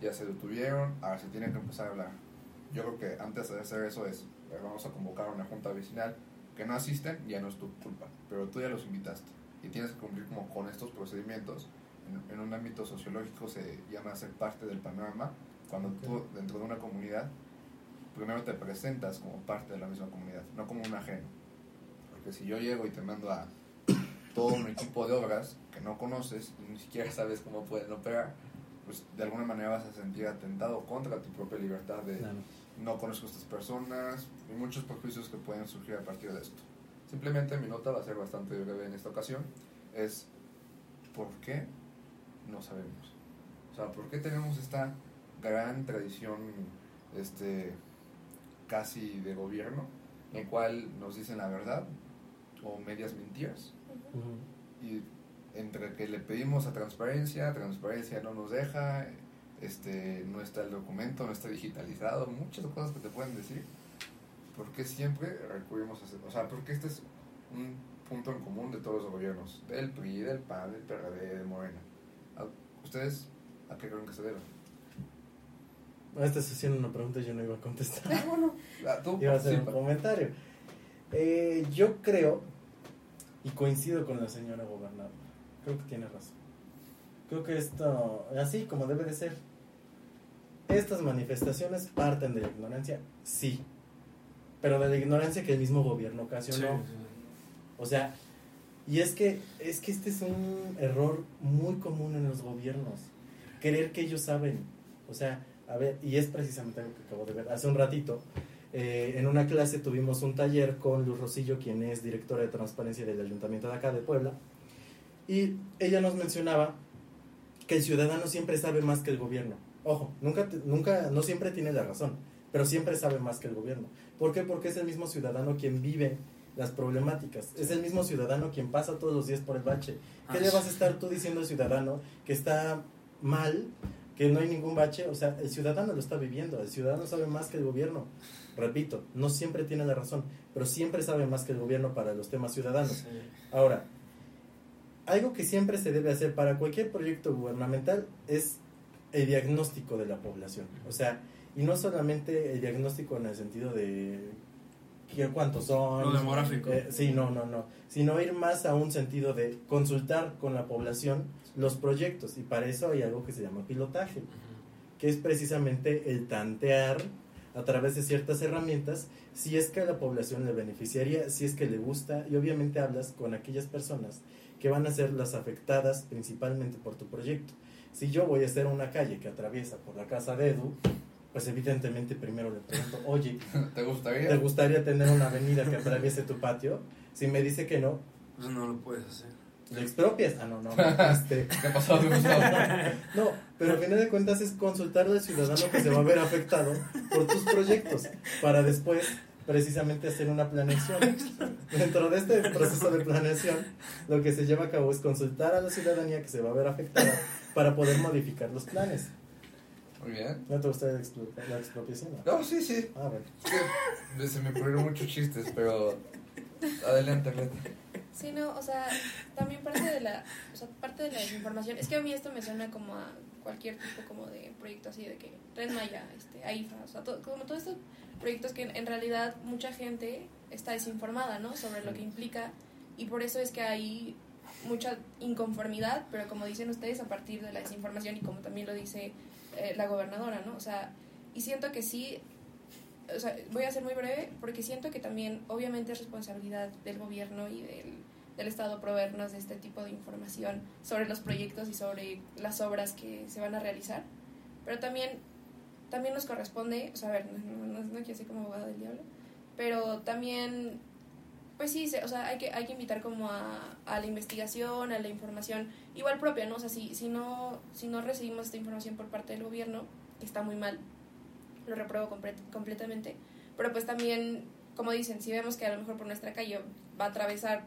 ya se detuvieron, ahora se tiene que empezar a hablar. Yo creo que antes de hacer eso es, vamos a convocar a una junta vecinal que no asisten, ya no es tu culpa, pero tú ya los invitaste y tienes que cumplir como con estos procedimientos. En, en un ámbito sociológico se llama ser parte del panorama, cuando tú dentro de una comunidad primero te presentas como parte de la misma comunidad, no como un ajeno. Porque si yo llego y te mando a todo un equipo de obras que no conoces y ni siquiera sabes cómo pueden operar, pues de alguna manera vas a sentir atentado contra tu propia libertad de Claro. no conozco a estas personas y muchos prejuicios que pueden surgir a partir de esto. Simplemente mi nota va a ser bastante breve en esta ocasión, es ¿por qué no sabemos? O sea, ¿por qué tenemos esta gran tradición este, casi de gobierno en el cual nos dicen la verdad o medias mentiras? Y entre que le pedimos a transparencia, transparencia no nos deja, este, no está el documento, no está digitalizado, muchas cosas que te pueden decir, ¿por qué siempre recurrimos a hacer? O sea, porque este es un punto en común de todos los gobiernos, del PRI, del PAN, del PRD, de Morena. ¿A- ¿Ustedes a qué creen que se debe? Ah, Estás haciendo una pregunta y yo no iba a contestar. Ah, bueno, ah, tú Iba a hacer un comentario. Eh, yo creo, y coincido con la señora gobernadora, creo que tiene razón. Creo que esto, así como debe de ser, estas manifestaciones parten de la ignorancia, sí, pero de la ignorancia que el mismo gobierno ocasionó. Sí, sí. O sea, y es que, es que este es un error muy común en los gobiernos. Creer que ellos saben. O sea, a ver, y es precisamente algo que acabo de ver. Hace un ratito, eh, en una clase tuvimos un taller con Luz Rosillo, quien es directora de transparencia del Ayuntamiento de acá de Puebla. Y ella nos mencionaba que el ciudadano siempre sabe más que el gobierno. Ojo, nunca, nunca, no siempre tiene la razón, pero siempre sabe más que el gobierno. ¿Por qué? Porque es el mismo ciudadano quien vive las problemáticas. Es el mismo ciudadano quien pasa todos los días por el bache. ¿Qué Ah, le vas a estar tú diciendo al ciudadano que está mal, que no hay ningún bache, o sea, el ciudadano lo está viviendo, el ciudadano sabe más que el gobierno. Repito, no siempre tiene la razón, pero siempre sabe más que el gobierno para los temas ciudadanos. Ahora, algo que siempre se debe hacer para cualquier proyecto gubernamental es el diagnóstico de la población. O sea, y no solamente el diagnóstico en el sentido de cuántos son. Lo demográfico. eh, sí, no, no, no. Sino ir más a un sentido de consultar con la población los proyectos. Y para eso hay algo que se llama pilotaje Ujú. que es precisamente el tantear a través de ciertas herramientas si es que a la población le beneficiaría, si es que le gusta y obviamente hablas con aquellas personas que van a ser las afectadas principalmente por tu proyecto. Si yo voy a hacer una calle que atraviesa por la casa de Edu, pues evidentemente primero le pregunto, oye, ¿Te gustaría? ¿te gustaría tener una avenida que atraviese tu patio? Si me dice que no, Pues no lo puedes hacer. ¿le expropias? Ah, no, no, este, ¿Qué pasó? ¿Qué pasó? No, pero al final de cuentas es consultar al ciudadano que se va a ver afectado por tus proyectos para después precisamente hacer una planeación. Dentro de este proceso de planeación, lo que se lleva a cabo es consultar a la ciudadanía que se va a ver afectada para poder modificar los planes. Muy bien. ¿No te gusta la, expro- la expropiación? No, sí, sí. Ah, bueno. Es que se me ocurrieron muchos chistes, pero adelante, adelante. Sí, no, o sea, también parte de la, o sea, parte de la desinformación, es que a mí esto me suena como a cualquier tipo como de proyecto así de que Red Maya, este, AIFA, o sea, to- como todos estos proyectos que en, en realidad mucha gente está desinformada, ¿no? Sobre lo que implica y por eso es que hay mucha inconformidad, pero como dicen ustedes, a partir de la desinformación y como también lo dice eh, la gobernadora, ¿no? O sea, y siento que sí, o sea, voy a ser muy breve porque siento que también obviamente es responsabilidad del gobierno y del, del Estado proveernos de este tipo de información sobre los proyectos y sobre las obras que se van a realizar, pero también, también nos corresponde, o sea, a ver, no, no, no quiero ser como abogado del diablo, pero también, pues sí, o sea, hay que, hay que invitar como a, a la investigación, a la información igual propia, ¿no? O sea, si, si, no, si no recibimos esta información por parte del gobierno, que está muy mal, lo repruebo complet- completamente, pero pues también, como dicen, si vemos que a lo mejor por nuestra calle va a atravesar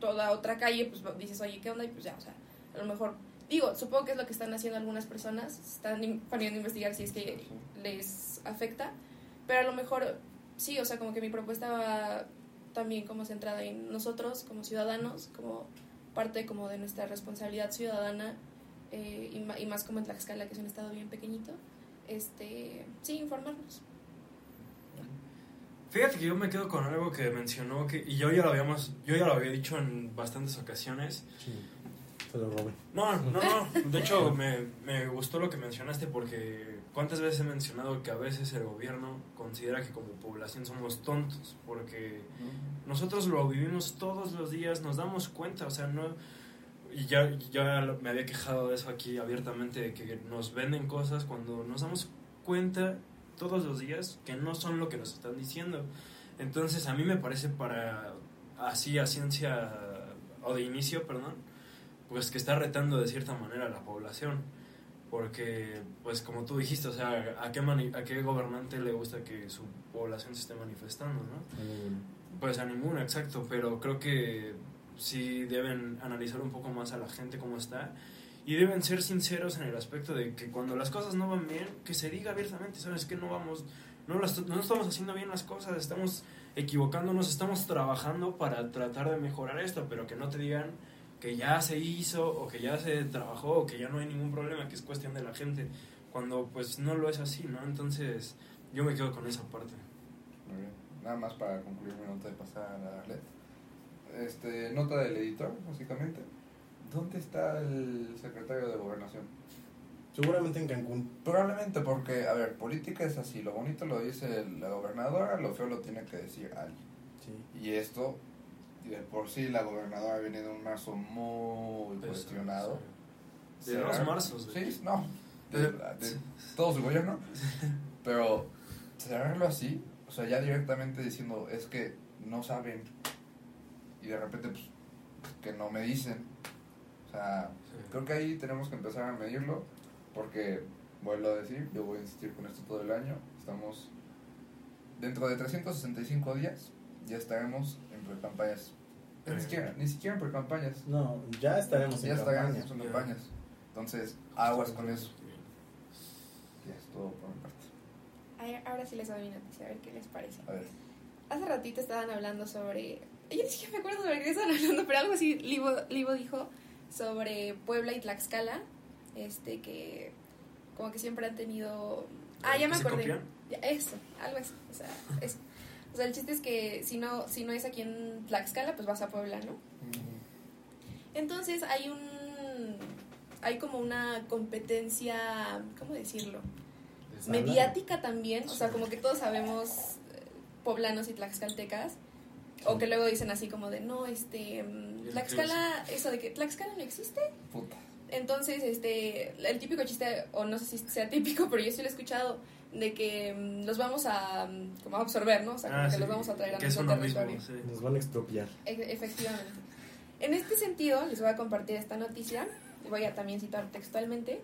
toda otra calle, pues dices, oye, ¿qué onda? Y pues ya, o sea, a lo mejor, digo, supongo que es lo que están haciendo algunas personas, están poniendo a investigar si es que les afecta, pero a lo mejor sí, o sea, como que mi propuesta va también como centrada en nosotros como ciudadanos, como parte como de nuestra responsabilidad ciudadana eh, y, y más como en Tlaxcala, que es un estado bien pequeñito, este, sí, informarnos. Fíjate que yo me quedo con algo que mencionó que y yo ya lo habíamos yo ya lo había dicho en bastantes ocasiones. Sí, se lo robé. No, no, no. De hecho, me, me gustó lo que mencionaste porque cuántas veces he mencionado que a veces el gobierno considera que como población somos tontos porque nosotros lo vivimos todos los días, nos damos cuenta, o sea, no y ya ya me había quejado de eso aquí abiertamente de que nos venden cosas cuando nos damos cuenta todos los días que no son lo que nos están diciendo. Entonces, a mí me parece para así a ciencia o de inicio, perdón, pues que está retando de cierta manera a la población. Porque, pues como tú dijiste, o sea, ¿a qué, mani- a qué gobernante le gusta que su población se esté manifestando, no? Pues a ninguno, exacto, pero creo que sí deben analizar un poco más a la gente cómo está y deben ser sinceros en el aspecto de que cuando las cosas no van bien, que se diga abiertamente, ¿sabes que No vamos, no, las- no estamos haciendo bien las cosas, estamos equivocándonos, estamos trabajando para tratar de mejorar esto, pero que no te digan que ya se hizo o que ya se trabajó o que ya no hay ningún problema, que es cuestión de la gente, cuando pues no lo es así, ¿no? Entonces yo me quedo con esa parte. Muy bien. Nada más para concluir mi nota de pasar a Arlet. Este, nota del editor, básicamente. ¿Dónde está el secretario de Gobernación? Seguramente en Cancún. Probablemente porque, a ver, política es así. Lo bonito lo dice la gobernadora, lo feo lo tiene que decir alguien. Sí. Y esto, y de por sí, la gobernadora viene de un marzo muy cuestionado. De dos Cerrar- marzos, de- Sí, no. De, de todo su gobierno. Pero cerrarlo así, o sea, ya directamente diciendo, es que no saben. Y de repente, pues, que no me dicen. O sea, Sí. creo que ahí tenemos que empezar a medirlo. Porque, vuelvo a decir, yo voy a insistir con esto todo el año. Estamos dentro de 365 días, ya estaremos en pre-campañas. Ni siquiera, ni siquiera en pre-campañas. No, ya estaremos Ya en estaremos campaña. en campañas. Entonces, aguas con eso. todo por mi parte. Ay, Ahora sí les doy mi noticia, a ver qué les parece. A ver. Hace ratito estaban hablando sobre. Yo ni siquiera me acuerdo sobre qué estaban hablando, pero algo así Livo, Livo dijo sobre Puebla y Tlaxcala. Este que. Como que siempre han tenido. Ah, ya me ¿Que se acordé. Ya, Eso, algo así. O sea, eso. O sea, el chiste es que si no, si no es aquí en Tlaxcala, pues vas a Puebla, ¿no? Entonces hay un. Hay como una competencia. ¿Cómo decirlo? mediática también, o sea, como que todos sabemos eh, poblanos y tlaxcaltecas, o que luego dicen así como de, no, este, mm, Tlaxcala, eso de que Tlaxcala no existe. Puta. Entonces, este, el típico chiste, o no sé si sea típico, pero yo sí lo he escuchado, de que mm, los vamos a, mm, como a absorber, ¿no? O sea, como Ah, que sí, los vamos a traer a nuestro territorio. sí. Nos van a expropiar. E- Efectivamente. En este sentido, les voy a compartir esta noticia, y voy a también citar textualmente.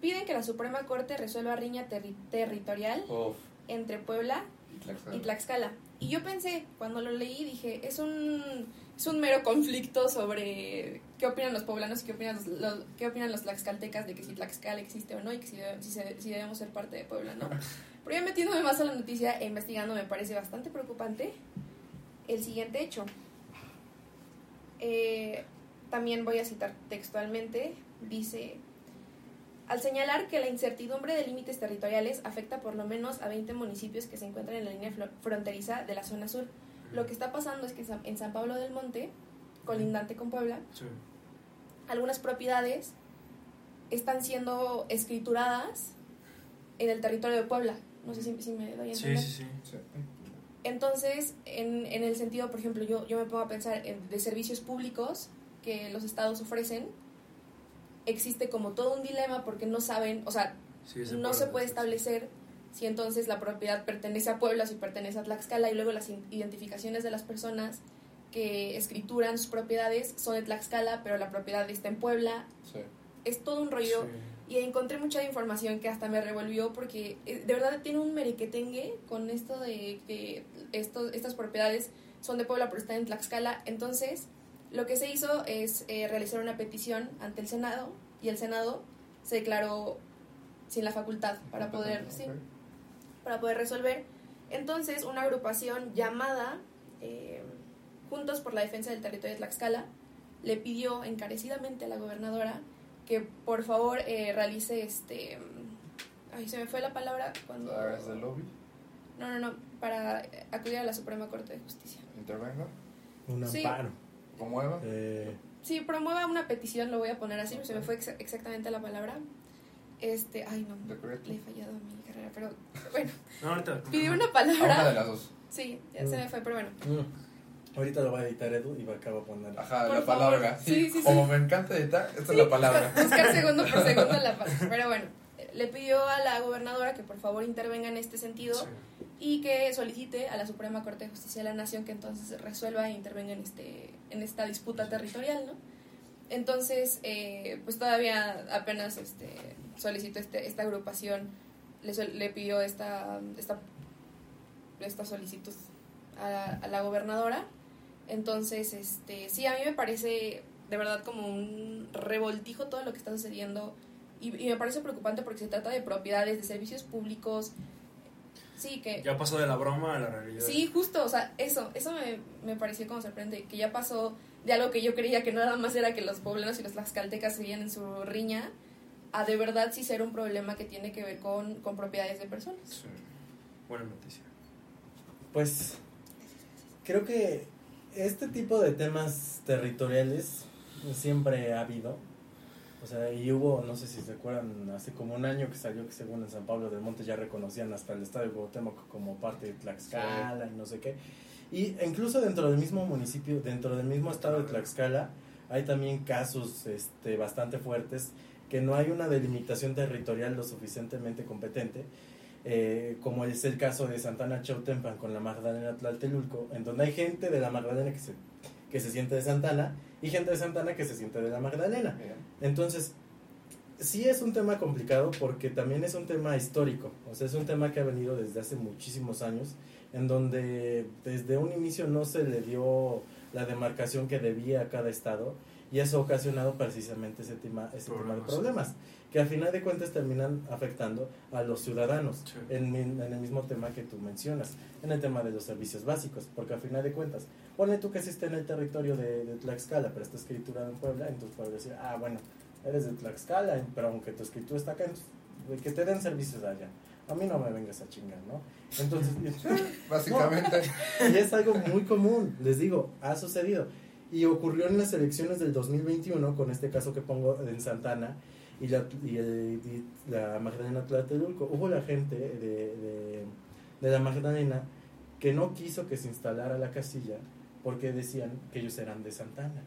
Piden que la Suprema Corte resuelva riña terri- territorial Uf. entre Puebla Y Tlaxcala. y Tlaxcala. Y yo pensé, cuando lo leí, dije, es un, es un mero conflicto sobre qué opinan los poblanos y qué opinan los, qué opinan los tlaxcaltecas de que si Tlaxcala existe o no y que si, si, si debemos ser parte de Puebla, ¿no? Pero ya metiéndome más a la noticia e investigando me parece bastante preocupante el siguiente hecho. Eh, también voy a citar textualmente, dice, al señalar que la incertidumbre de límites territoriales afecta por lo menos a 20 municipios que se encuentran en la línea fronteriza de la zona sur, lo que está pasando es que en San- en San Pablo del Monte, colindante con Puebla, Sí. algunas propiedades están siendo escrituradas en el territorio de Puebla. No sé si, si me doy a entender. sí, sí. Sí. Entonces, en, en el sentido, por ejemplo, yo, yo me pongo a pensar en, de servicios públicos que los estados ofrecen, existe como todo un dilema porque no saben, o sea, Sí, no se puede establecer si entonces la propiedad pertenece a Puebla, si pertenece a Tlaxcala, y luego las identificaciones de las personas que escrituran sus propiedades son de Tlaxcala, pero la propiedad está en Puebla. Sí. Es todo un rollo. Y encontré mucha información que hasta me revolvió porque eh, de verdad tiene un merequetengue con esto de que esto, estas propiedades son de Puebla pero están en Tlaxcala. Entonces, lo que se hizo es eh, realizar una petición ante el Senado y el Senado se declaró sin la facultad para poder, sí. Para poder resolver. Entonces, una agrupación llamada eh, Juntos por la Defensa del Territorio de Tlaxcala le pidió encarecidamente a la gobernadora que por favor eh, realice este... Ay, se me fue la palabra cuando... ¿Hagas del lobby? No, no, no, para acudir a la Suprema Corte de Justicia. ¿Intervenga? Un Sí. amparo. ¿Promueva? Eh, Sí, promueva una petición, lo voy a poner así, se me fue exa- exactamente la palabra. Este, ay no, le he fallado a mi carrera, pero bueno, No, ahorita. pidió una A una de palabra. las dos. Sí, ya se me fue, pero bueno. mm. Ahorita lo va a editar Edu y va a acabar a poner. Ajá, Por la favor. palabra. Sí, Sí, sí, sí. Como me encanta editar, esta Sí, es la palabra. Buscar segundo por segundo la palabra. Pero bueno, le pidió a la gobernadora que por favor intervenga en este sentido Sí. y que solicite a la Suprema Corte de Justicia de la Nación que entonces resuelva e intervenga en, este, en esta disputa territorial, ¿no? Entonces, eh, pues todavía apenas este, solicitó este, esta agrupación, le, le pidió esta, esta, esta solicitud a, a la gobernadora. Entonces, este, sí, a mí me parece de verdad como un revoltijo todo lo que está sucediendo y, y me parece preocupante porque se trata de propiedades, de servicios públicos. Sí, que... Ya pasó de la broma a la realidad. Sí, justo, o sea, eso, eso me, me pareció como sorprendente, que ya pasó de algo que yo creía que nada más era que los poblanos y los tlaxcaltecas seguían en su riña, a de verdad sí ser un problema que tiene que ver con, con propiedades de personas. Sí. Buena noticia. Pues creo que este tipo de temas territoriales siempre ha habido. O sea, y hubo, no sé si se acuerdan, hace como un año que salió que según en San Pablo del Monte ya reconocían hasta el estado de Cuauhtémoc como parte de Tlaxcala y no sé qué. Y incluso dentro del mismo municipio, dentro del mismo estado de Tlaxcala, hay también casos este, bastante fuertes que no hay una delimitación territorial lo suficientemente competente, eh, como es el caso de Santana Chautempan con la Magdalena Tlaltelulco, en donde hay gente de la Magdalena que se, que se siente de Santana y gente de Santana que se siente de la Magdalena. Entonces, sí es un tema complicado porque también es un tema histórico, o sea, es un tema que ha venido desde hace muchísimos años, en donde desde un inicio no se le dio la demarcación que debía a cada estado, y eso ha ocasionado precisamente ese tema, ese tema de Problemas. problemas, que al final de cuentas terminan afectando a los ciudadanos Sí. en, en el mismo tema que tú mencionas, en el tema de los servicios básicos, porque al final de cuentas, ponle tú que esté en el territorio de, de Tlaxcala, pero está escriturado en Puebla, entonces puedes decir, ah, bueno, eres de Tlaxcala, pero aunque tu escritura está acá, entonces, de que te den servicios allá. A mí no me vengas a chingar, ¿no? Entonces, Básicamente, y es algo muy común, les digo, ha sucedido. Y ocurrió en las elecciones del 2021, con este caso que pongo en Santana y la, Magdalena Tlatelulco. Hubo la gente de, de, la Magdalena que no quiso que se instalara la casilla porque decían que ellos eran de Santana.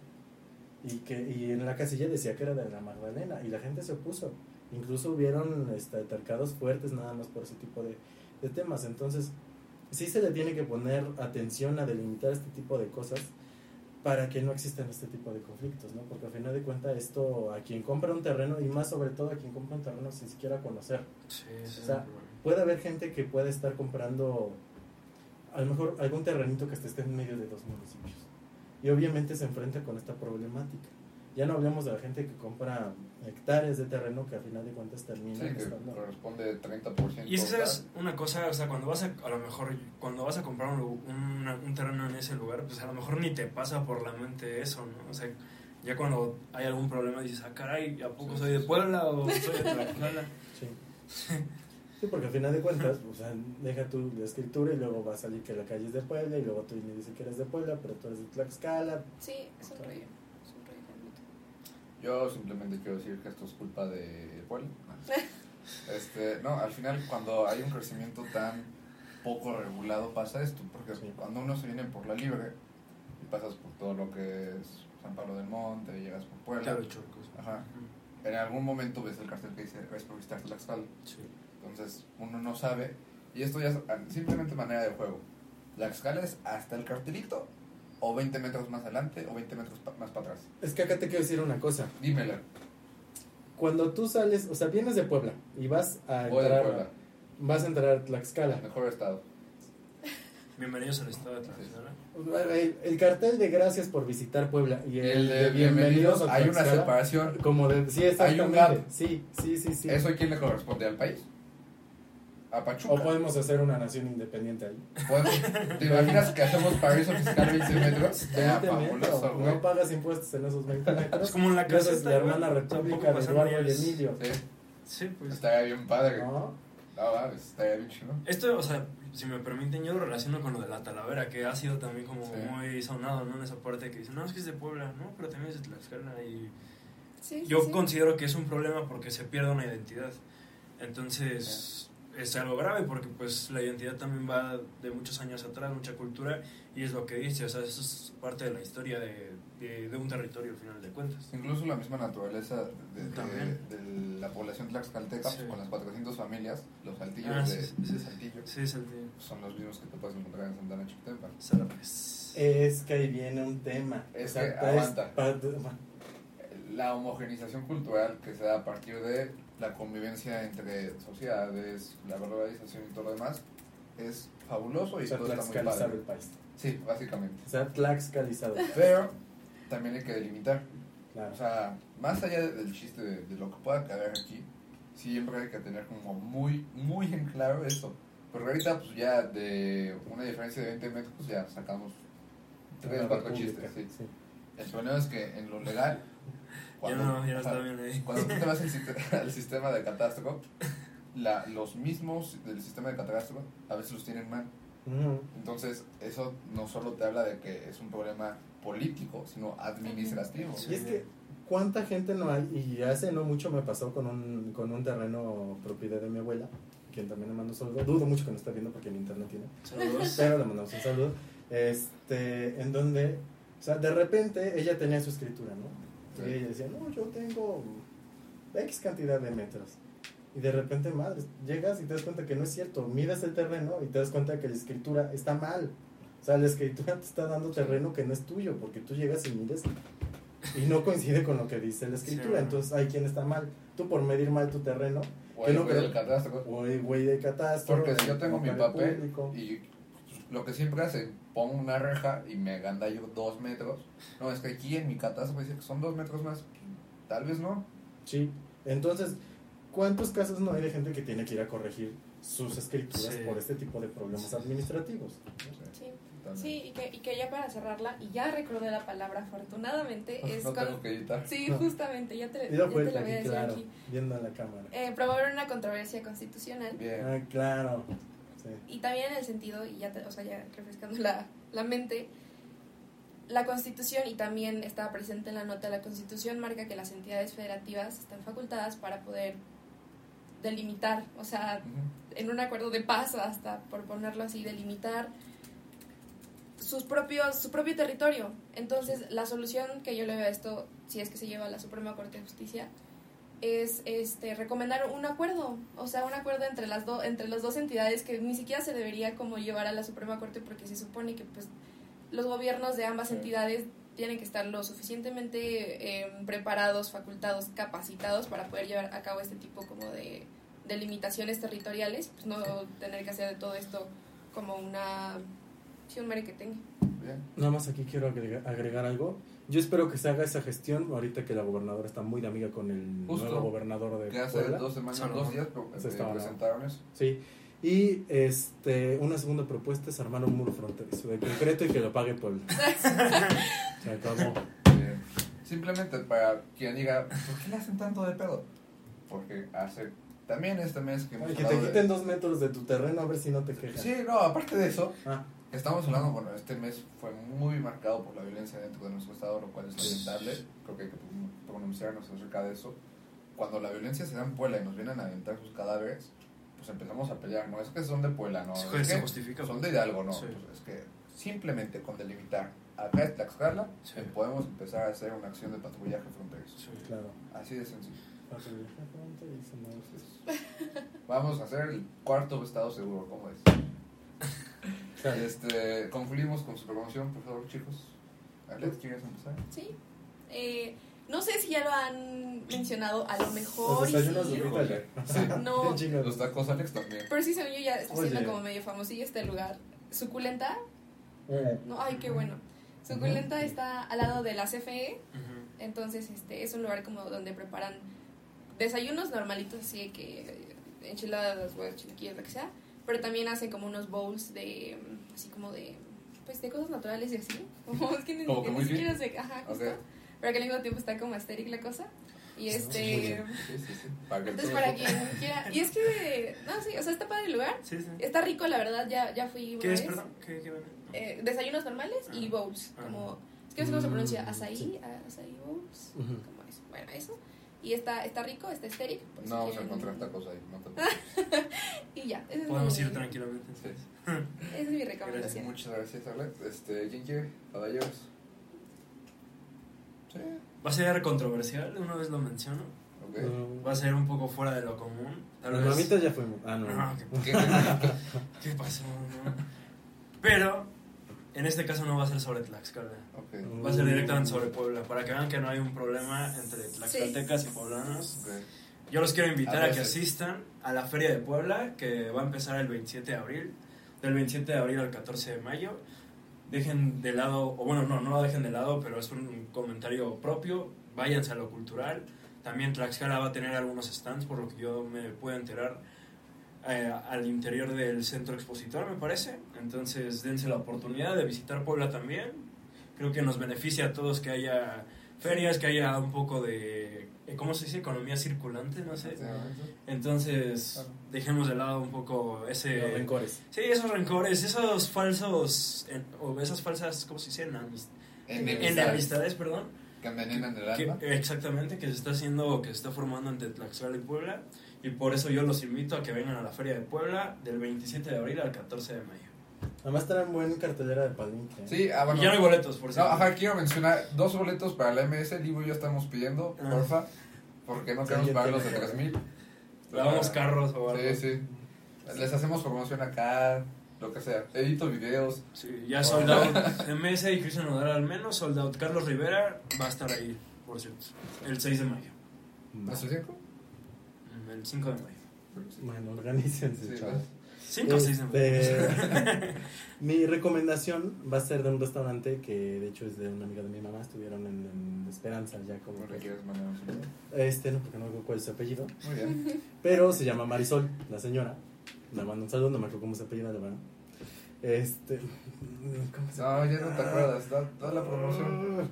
Y, que, y en la casilla decía que era de la Magdalena y la gente se opuso. Incluso hubieron este, fuertes nada más por ese tipo de, de temas. Entonces, sí se le tiene que poner atención a delimitar este tipo de cosas para que no existan este tipo de conflictos, ¿no? Porque al final de cuentas esto a quien compra un terreno y más sobre todo a quien compra un terreno sin siquiera conocer. Sí, O sea. Puede haber gente que puede estar comprando a lo mejor algún terrenito que esté en medio de dos municipios y obviamente se enfrenta con esta problemática. Ya no hablemos de la gente que compra hectáreas de terreno que al final de cuentas sí, terminan que estando... corresponde 30%. Y es que sabes una cosa, o sea, cuando vas a, a lo mejor, cuando vas a comprar un, un, un terreno en ese lugar, pues a lo mejor ni te pasa por la mente eso, ¿no? O sea, ya cuando hay algún problema dices, ah, caray, ¿a poco Sí, soy sí, de sí. Puebla o soy de Tlaxcala? Sí. Sí, porque al final de cuentas, o sea, deja tu la escritura y luego va a salir que la calle es de Puebla y luego tú me dices que eres de Puebla, pero tú eres de Tlaxcala. Sí, es un rollo. Es un rollo. completo. Yo simplemente quiero decir que esto es culpa de Puebla. Este, no, al final cuando hay un crecimiento tan poco regulado pasa esto, porque Sí. cuando uno se viene por la libre y pasas por todo lo que es San Pablo del Monte, llegas por Puebla, Claro, chorcos. Ajá. en algún momento ves el cartel que dice ves por visitar Tlaxcala, Sí. entonces uno no sabe y esto ya es simplemente manera de juego. Tlaxcala es hasta el cartelito o 20 metros más adelante o 20 metros pa- más para atrás. Es que acá te quiero decir una cosa. Dímela, Cuando tú sales, o sea, vienes de Puebla y vas a voy entrar, Puebla, vas a entrar a Tlaxcala. mejor estado. Bienvenidos al estado de Tlaxcala. El, el cartel de gracias por visitar Puebla y el, el de de bienvenidos bienvenidos, a hay una separación. Como de, sí, Hay un exactamente. gap. Sí, sí, sí, sí. ¿Eso a quién le corresponde? ¿Al país? ¿A Pachuca? O podemos hacer una nación independiente ahí. ¿Podemos- ¿Te imaginas que hacemos paraíso fiscal 20 metros? 20 metros, fabuloso, güey. no pagas impuestos en esos 20 metros. Es como en la Esa es la hermana república de Eduardo y. Emilio. Sí, Sí, pues. estaría bien padre. No, ¿No? estaría bien chido. Esto, o sea, si me permiten, yo lo relaciono con lo de la Talavera, que ha sido también como Sí. muy sonado, ¿no? En esa parte que dicen, no, es que es de Puebla, ¿no? Pero también es de Tlaxcala y... Sí, Yo sí. considero que es un problema porque se pierde una identidad. Entonces, es algo grave porque pues la identidad también va de muchos años atrás, mucha cultura, y es lo que dice, o sea, eso es parte de la historia de, de, de un territorio al final de cuentas. Incluso la misma naturaleza de, de- la población tlaxcalteca, Sí. pues, con las 400 familias, los saltillos Ah, de, sí, sí, de sí. Saltillo, Sí, es el de son los mismos que te puedes encontrar en Santana Chictempa. Sarapes. Es que ahí viene un tema. Es que aguanta. La homogenización cultural que se da a partir de la convivencia entre sociedades, la globalización y todo lo demás, es fabuloso y o sea, todo está muy tlaxcalizado el padre. país. Sí, básicamente. O sea, tlaxcalizado. Pero también hay que delimitar. Claro. O sea, más allá del chiste de, de lo que pueda caber aquí, siempre hay que tener como muy, muy en claro eso. Porque ahorita, pues ya de una diferencia de 20 metros, pues ya sacamos tres, cuatro chistes. Sí. sí. El problema es que en lo legal, Ya no, ya no está bien ahí. cuando tú te vas al, siste- al sistema de catastro, la, los mismos del sistema de catastro a veces los tienen mal. Entonces, eso no solo te habla de que es un problema político, sino administrativo. Y es que, ¿cuánta gente no hay? Y hace no mucho me pasó con un, con un terreno propiedad de mi abuela, quien también le mando un saludo. Dudo mucho que no está viendo porque en internet tiene. Saludos. Pero le mandamos un saludo. Este, en donde, o sea, de repente ella tenía su escritura, ¿no? Y ella decía, no, yo tengo X cantidad de metros. Y de repente, madre, llegas y te das cuenta que no es cierto. Miras el terreno y te das cuenta que la escritura está mal. O sea, la escritura te está dando terreno que no es tuyo, porque tú llegas y mides y no coincide con lo que dice la escritura. Sí. Entonces, hay quien está mal. Tú por medir mal tu terreno, el no güey del catastro. o el güey de catastro. Porque si yo tengo mi papel público. y lo que siempre hacen, pongo una reja y me yo dos metros. No, es que aquí en mi catástrofe dice que son dos metros más. Tal vez no. Sí, entonces, ¿cuántos casos no hay de gente que tiene que ir a corregir sus escrituras Sí. por este tipo de problemas administrativos? Sí. Sí, y que, y que ya para cerrarla, y ya recordé la palabra afortunadamente, es no con- tengo que editar. Sí, No. justamente, ya te, ya da te la voy a decir claro, aquí. viendo a la cámara. Eh, promover una controversia constitucional Bien. Ah, claro. Sí. y también en el sentido, y ya, te- o sea, ya refrescando la, la mente, la constitución y también estaba presente en la nota, la constitución marca que las entidades federativas están facultadas para poder delimitar, o sea, en un acuerdo de paz hasta por ponerlo así delimitar sus propios su propio territorio entonces la solución que yo le veo a esto si es que se lleva a la Suprema Corte de Justicia es este recomendar un acuerdo o sea un acuerdo entre las dos entre las dos entidades que ni siquiera se debería como llevar a la Suprema Corte porque se supone que pues los gobiernos de ambas Sí. entidades tienen que estar lo suficientemente eh, preparados, facultados, capacitados para poder llevar a cabo este tipo como de, de limitaciones territoriales, pues no tener que hacer de todo esto como una sí, un merequetengue. Bien. Nada más aquí quiero agregar, agregar algo. Yo espero que se haga esa gestión ahorita que la gobernadora está muy de amiga con el Justo. nuevo gobernador de Que hace Puebla. dos semanas, Salomón. dos días pero, Se eh, estaba- presentaron eso. Sí. Y este una segunda propuesta es armar un muro fronterizo de concreto y que lo pague Puebla. Se acabó. Bien. Simplemente para quien diga, ¿por qué le hacen tanto de pedo? Porque hace también este mes que hemos Ay, que te de- quiten dos metros de tu terreno a ver si no te quejas. Sí, no, aparte de eso, Ah, estamos hablando, bueno, este mes fue muy marcado por la violencia dentro de nuestro estado, lo cual es lamentable. Creo que hay que pronunciarnos acerca de eso. Cuando la violencia se da en Puebla y nos vienen a aventar sus cadáveres, pues empezamos a pelear. No es que son de Puebla, no. Se- es se que justifica. Son de Hidalgo, no. Sí. Pues es que simplemente con delimitar acá en Tlaxcala, Sí. eh, podemos empezar a hacer una acción de patrullaje fronterizo. Sí. claro. Así de sencillo. Patrullaje fronterizo, no. Vamos a hacer el cuarto estado seguro, ¿cómo es? Claro. Este, concluimos con su promoción, por favor, chicos. Arlet, ¿quieres empezar? Sí. Eh, no sé si ya lo han mencionado, a lo Los mejor. desayunos de sí. ya. Sí. No. Los tacos Alex también. Pero sí, según yo ya está siendo como medio famosillo este lugar. Suculenta. Mm. No, ay, qué bueno. Suculenta está al lado de la CFE. Entonces, este es un lugar como donde preparan desayunos normalitos, así de que eh, enchiladas, huevos, chilaquiles, lo que sea. Pero también hacen como unos bowls de, así como de, pues de cosas naturales y así. Como, es que ni, que ni muy siquiera sé, ajá, justo. Ok. Pero que al mismo tiempo está como estéril la cosa. Y este, Sí, sí, sí. Para que entonces para quien quiera, y es que, no, sí, o sea, está padre el lugar. Sí, sí. Está rico, la verdad, ya, ya fui una ¿Qué es, vez. perdón? ¿Qué, qué? Eh, desayunos normales y Ah. bowls, Ah. como, es que no sé cómo se pronuncia, Mm, ah, açaí bowls. Ujú. como eso. Bueno, eso. Y está, está rico, está estéril. Pues, No vamos a encontrar tacos ahí. No te. Y ya, esa es, Podemos ir tranquilamente. Sí. esa es mi recomendación. Muchas gracias, Arlet. Este, ¿Quién quiere? Caballeros. Sí. Va a ser controversial, una vez lo menciono. Ok. Mm. Va a ser un poco fuera de lo común. Tal Las vez. mamitas ya fuimos. Ah, no. Ah, no. ¿qué, ¿Qué- qué- qué pasó? No. Pero en este caso no va a ser sobre Tlaxcala. Va a ser directamente sobre Puebla. Para que vean que no hay un problema entre tlaxcaltecas y poblanos. Yo los quiero invitar A a, que asistan a la Feria de Puebla, que va a empezar el 27 de abril. Del 27 de abril al 14 de mayo. Dejen de lado, o bueno, no, no lo dejen de lado, pero es un comentario propio. Váyanse a lo cultural. También Tlaxcala va a tener algunos stands, por lo que yo me puedo enterar, eh, al interior del centro expositor, me parece. Entonces, dense la oportunidad de visitar Puebla también. Creo que nos beneficia a todos que haya ferias, que haya un poco de, eh, ¿cómo se dice? Economía circulante, no sé. Entonces, dejemos de lado un poco ese... Los rencores. Sí, esos rencores, esos falsos, en- o esas falsas, ¿cómo se dice? Enemistades. Enemistades, perdón. Que envenenan el Que- alma. exactamente, que se está haciendo, que se está formando entre Tlaxcala y Puebla. Y por eso yo los invito a que vengan a la Feria de Puebla del 27 de abril al 14 de mayo. Además traen buen cartelera de palenque. ¿eh? Sí, ah, bueno. Y ya no hay boletos, por No, cierto. ajá, quiero mencionar dos boletos para la MS. Livo y yo estamos pidiendo, Ah. porfa. Porque no Sí, queremos alguien pagar los de tiene 3000. Lavamos carros o algo. Sí, sí. Les hacemos promoción acá, lo que sea. Edito videos. Sí, ya sold out. MS y Cristian Nodal al menos, sold out. Carlos Rivera va a estar ahí, por cierto. El 6 de mayo. ¿No es el cinco? El 5 de mayo. Bueno, organícense, Sí, chavos. Cinco o seis Este, mi recomendación va a ser de un restaurante que de hecho es de una amiga de mi mamá, estuvieron en, en Esperanza ya como... ¿No le quieres mandar un saludo? Este, no, porque no recuerdo cuál es su apellido, Muy bien. pero se llama Marisol, la señora. Le mando un saludo, no me acuerdo cómo se apellida, de verdad. Este... ¿cómo se No, ya no te acuerdas. Da, da la promoción.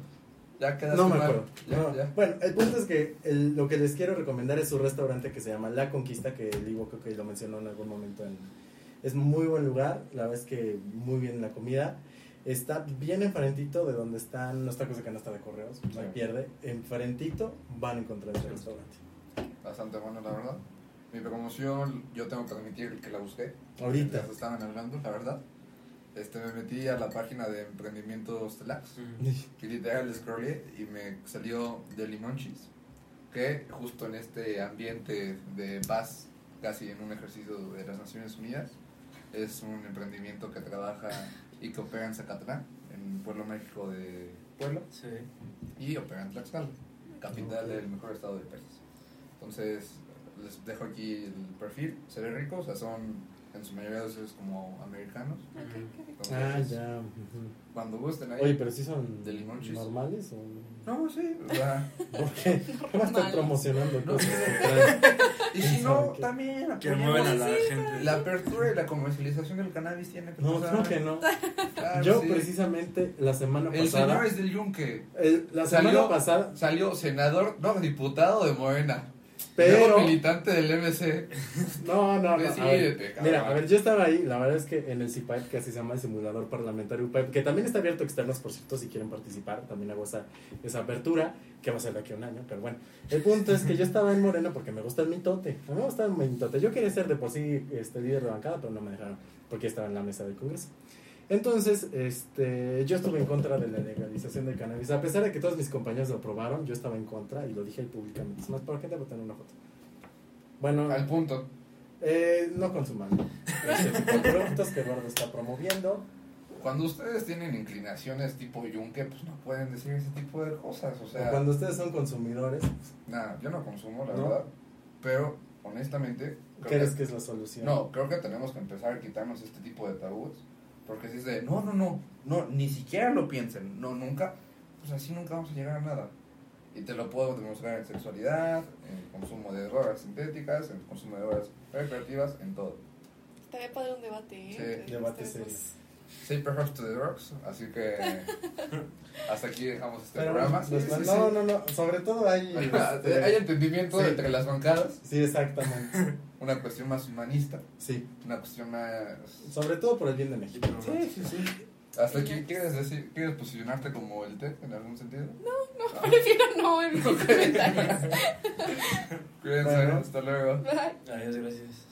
Ya quedaste No me mal. acuerdo. Ya, No. ya. Bueno, el punto es que el- lo que les quiero recomendar es su restaurante que se llama La Conquista, que el Ivo creo que lo mencionó en algún momento. en- es muy buen lugar, la verdad es que muy bien la comida. Está bien enfrentito de donde están los tacos de canasta de correos, no Sí. pierde. Enfrentito van a encontrar ese restaurante. Bastante bueno, la verdad. Mi promoción, yo tengo que admitir que la busqué. Ahorita. Estaban hablando, la verdad. Este, me metí a la página de emprendimientos Telax. Y literal scrollé y me salió de Limonchis. Que justo en este ambiente de paz, casi en un ejercicio de las Naciones Unidas, es un emprendimiento que trabaja y que opera en Zacatlán, en Pueblo México de Puebla, Sí. y opera en Tlaxcala, capital Ok. del mejor estado del país. Entonces, les dejo aquí el perfil, se ve rico, o sea, son en su mayoría de veces como americanos. Entonces, Ah, ya. ujú. Cuando gusten ahí. Oye, pero sí son ¿De normales o No, sí, o sea, ¿Por qué? ¿Cómo están promocionando No cosas y si no, que- también Que mueven a la gente. La apertura y la comercialización del cannabis tiene que No, pasar. creo que no. Claro, Yo sí. precisamente la semana El pasada... señor es del Yunque. el- la semana Salió- pasada... Salió senador, no, diputado de Morena. Pero... Luego militante del MC. No, no, no. a ver, mira, a ver, yo estaba ahí, la verdad es que en el CIPAIP, que así se llama el simulador parlamentario UPAIP, que también está abierto a externos, por cierto, si quieren participar, también hago esa, esa apertura, que va a ser de aquí a un año, pero bueno. El punto es que yo estaba en Morena porque me gusta el mitote, a mí me gusta el mitote. Yo quería ser de por sí este, líder de bancada, pero no me dejaron, porque estaba en la mesa del Congreso. Entonces, este, yo estuve en contra de la legalización del cannabis. A pesar de que todos mis compañeros lo aprobaron, yo estaba en contra y lo dije ahí públicamente. Es más, por gente tener una foto. Bueno, Al punto. eh, no consuman productos que Eduardo está promoviendo. Cuando ustedes tienen inclinaciones tipo Yunque, pues no pueden decir ese tipo de cosas. O O sea, cuando ustedes son consumidores, nada, yo no consumo, la ¿No? verdad. Pero, honestamente, ¿crees que- que es la solución? No, creo que tenemos que empezar a quitarnos este tipo de tabúes. Porque si es de, no, no, no, no, ni siquiera lo piensen, no, nunca, pues así nunca vamos a llegar a nada. Y te lo puedo demostrar en sexualidad, en consumo de drogas sintéticas, en consumo de drogas recreativas, en todo. Estaría padre un debate, ¿eh? Sí, debate serio. Say perhaps to the drugs, así que hasta aquí dejamos este Pero, programa. Sí, los- sí, no, sí. no, no, sobre todo hay... este, Hay entendimiento sí. entre las bancadas, Sí, exactamente. una cuestión más humanista, Sí, una cuestión más... sobre todo por el bien de México. Sí, sí, sí. Hasta aquí, ¿quieres decir, quieres posicionarte como el TEC en algún sentido? No, prefiero no en mis comentarios. Cuídense, Bueno. hasta luego. Bye. Adiós, gracias.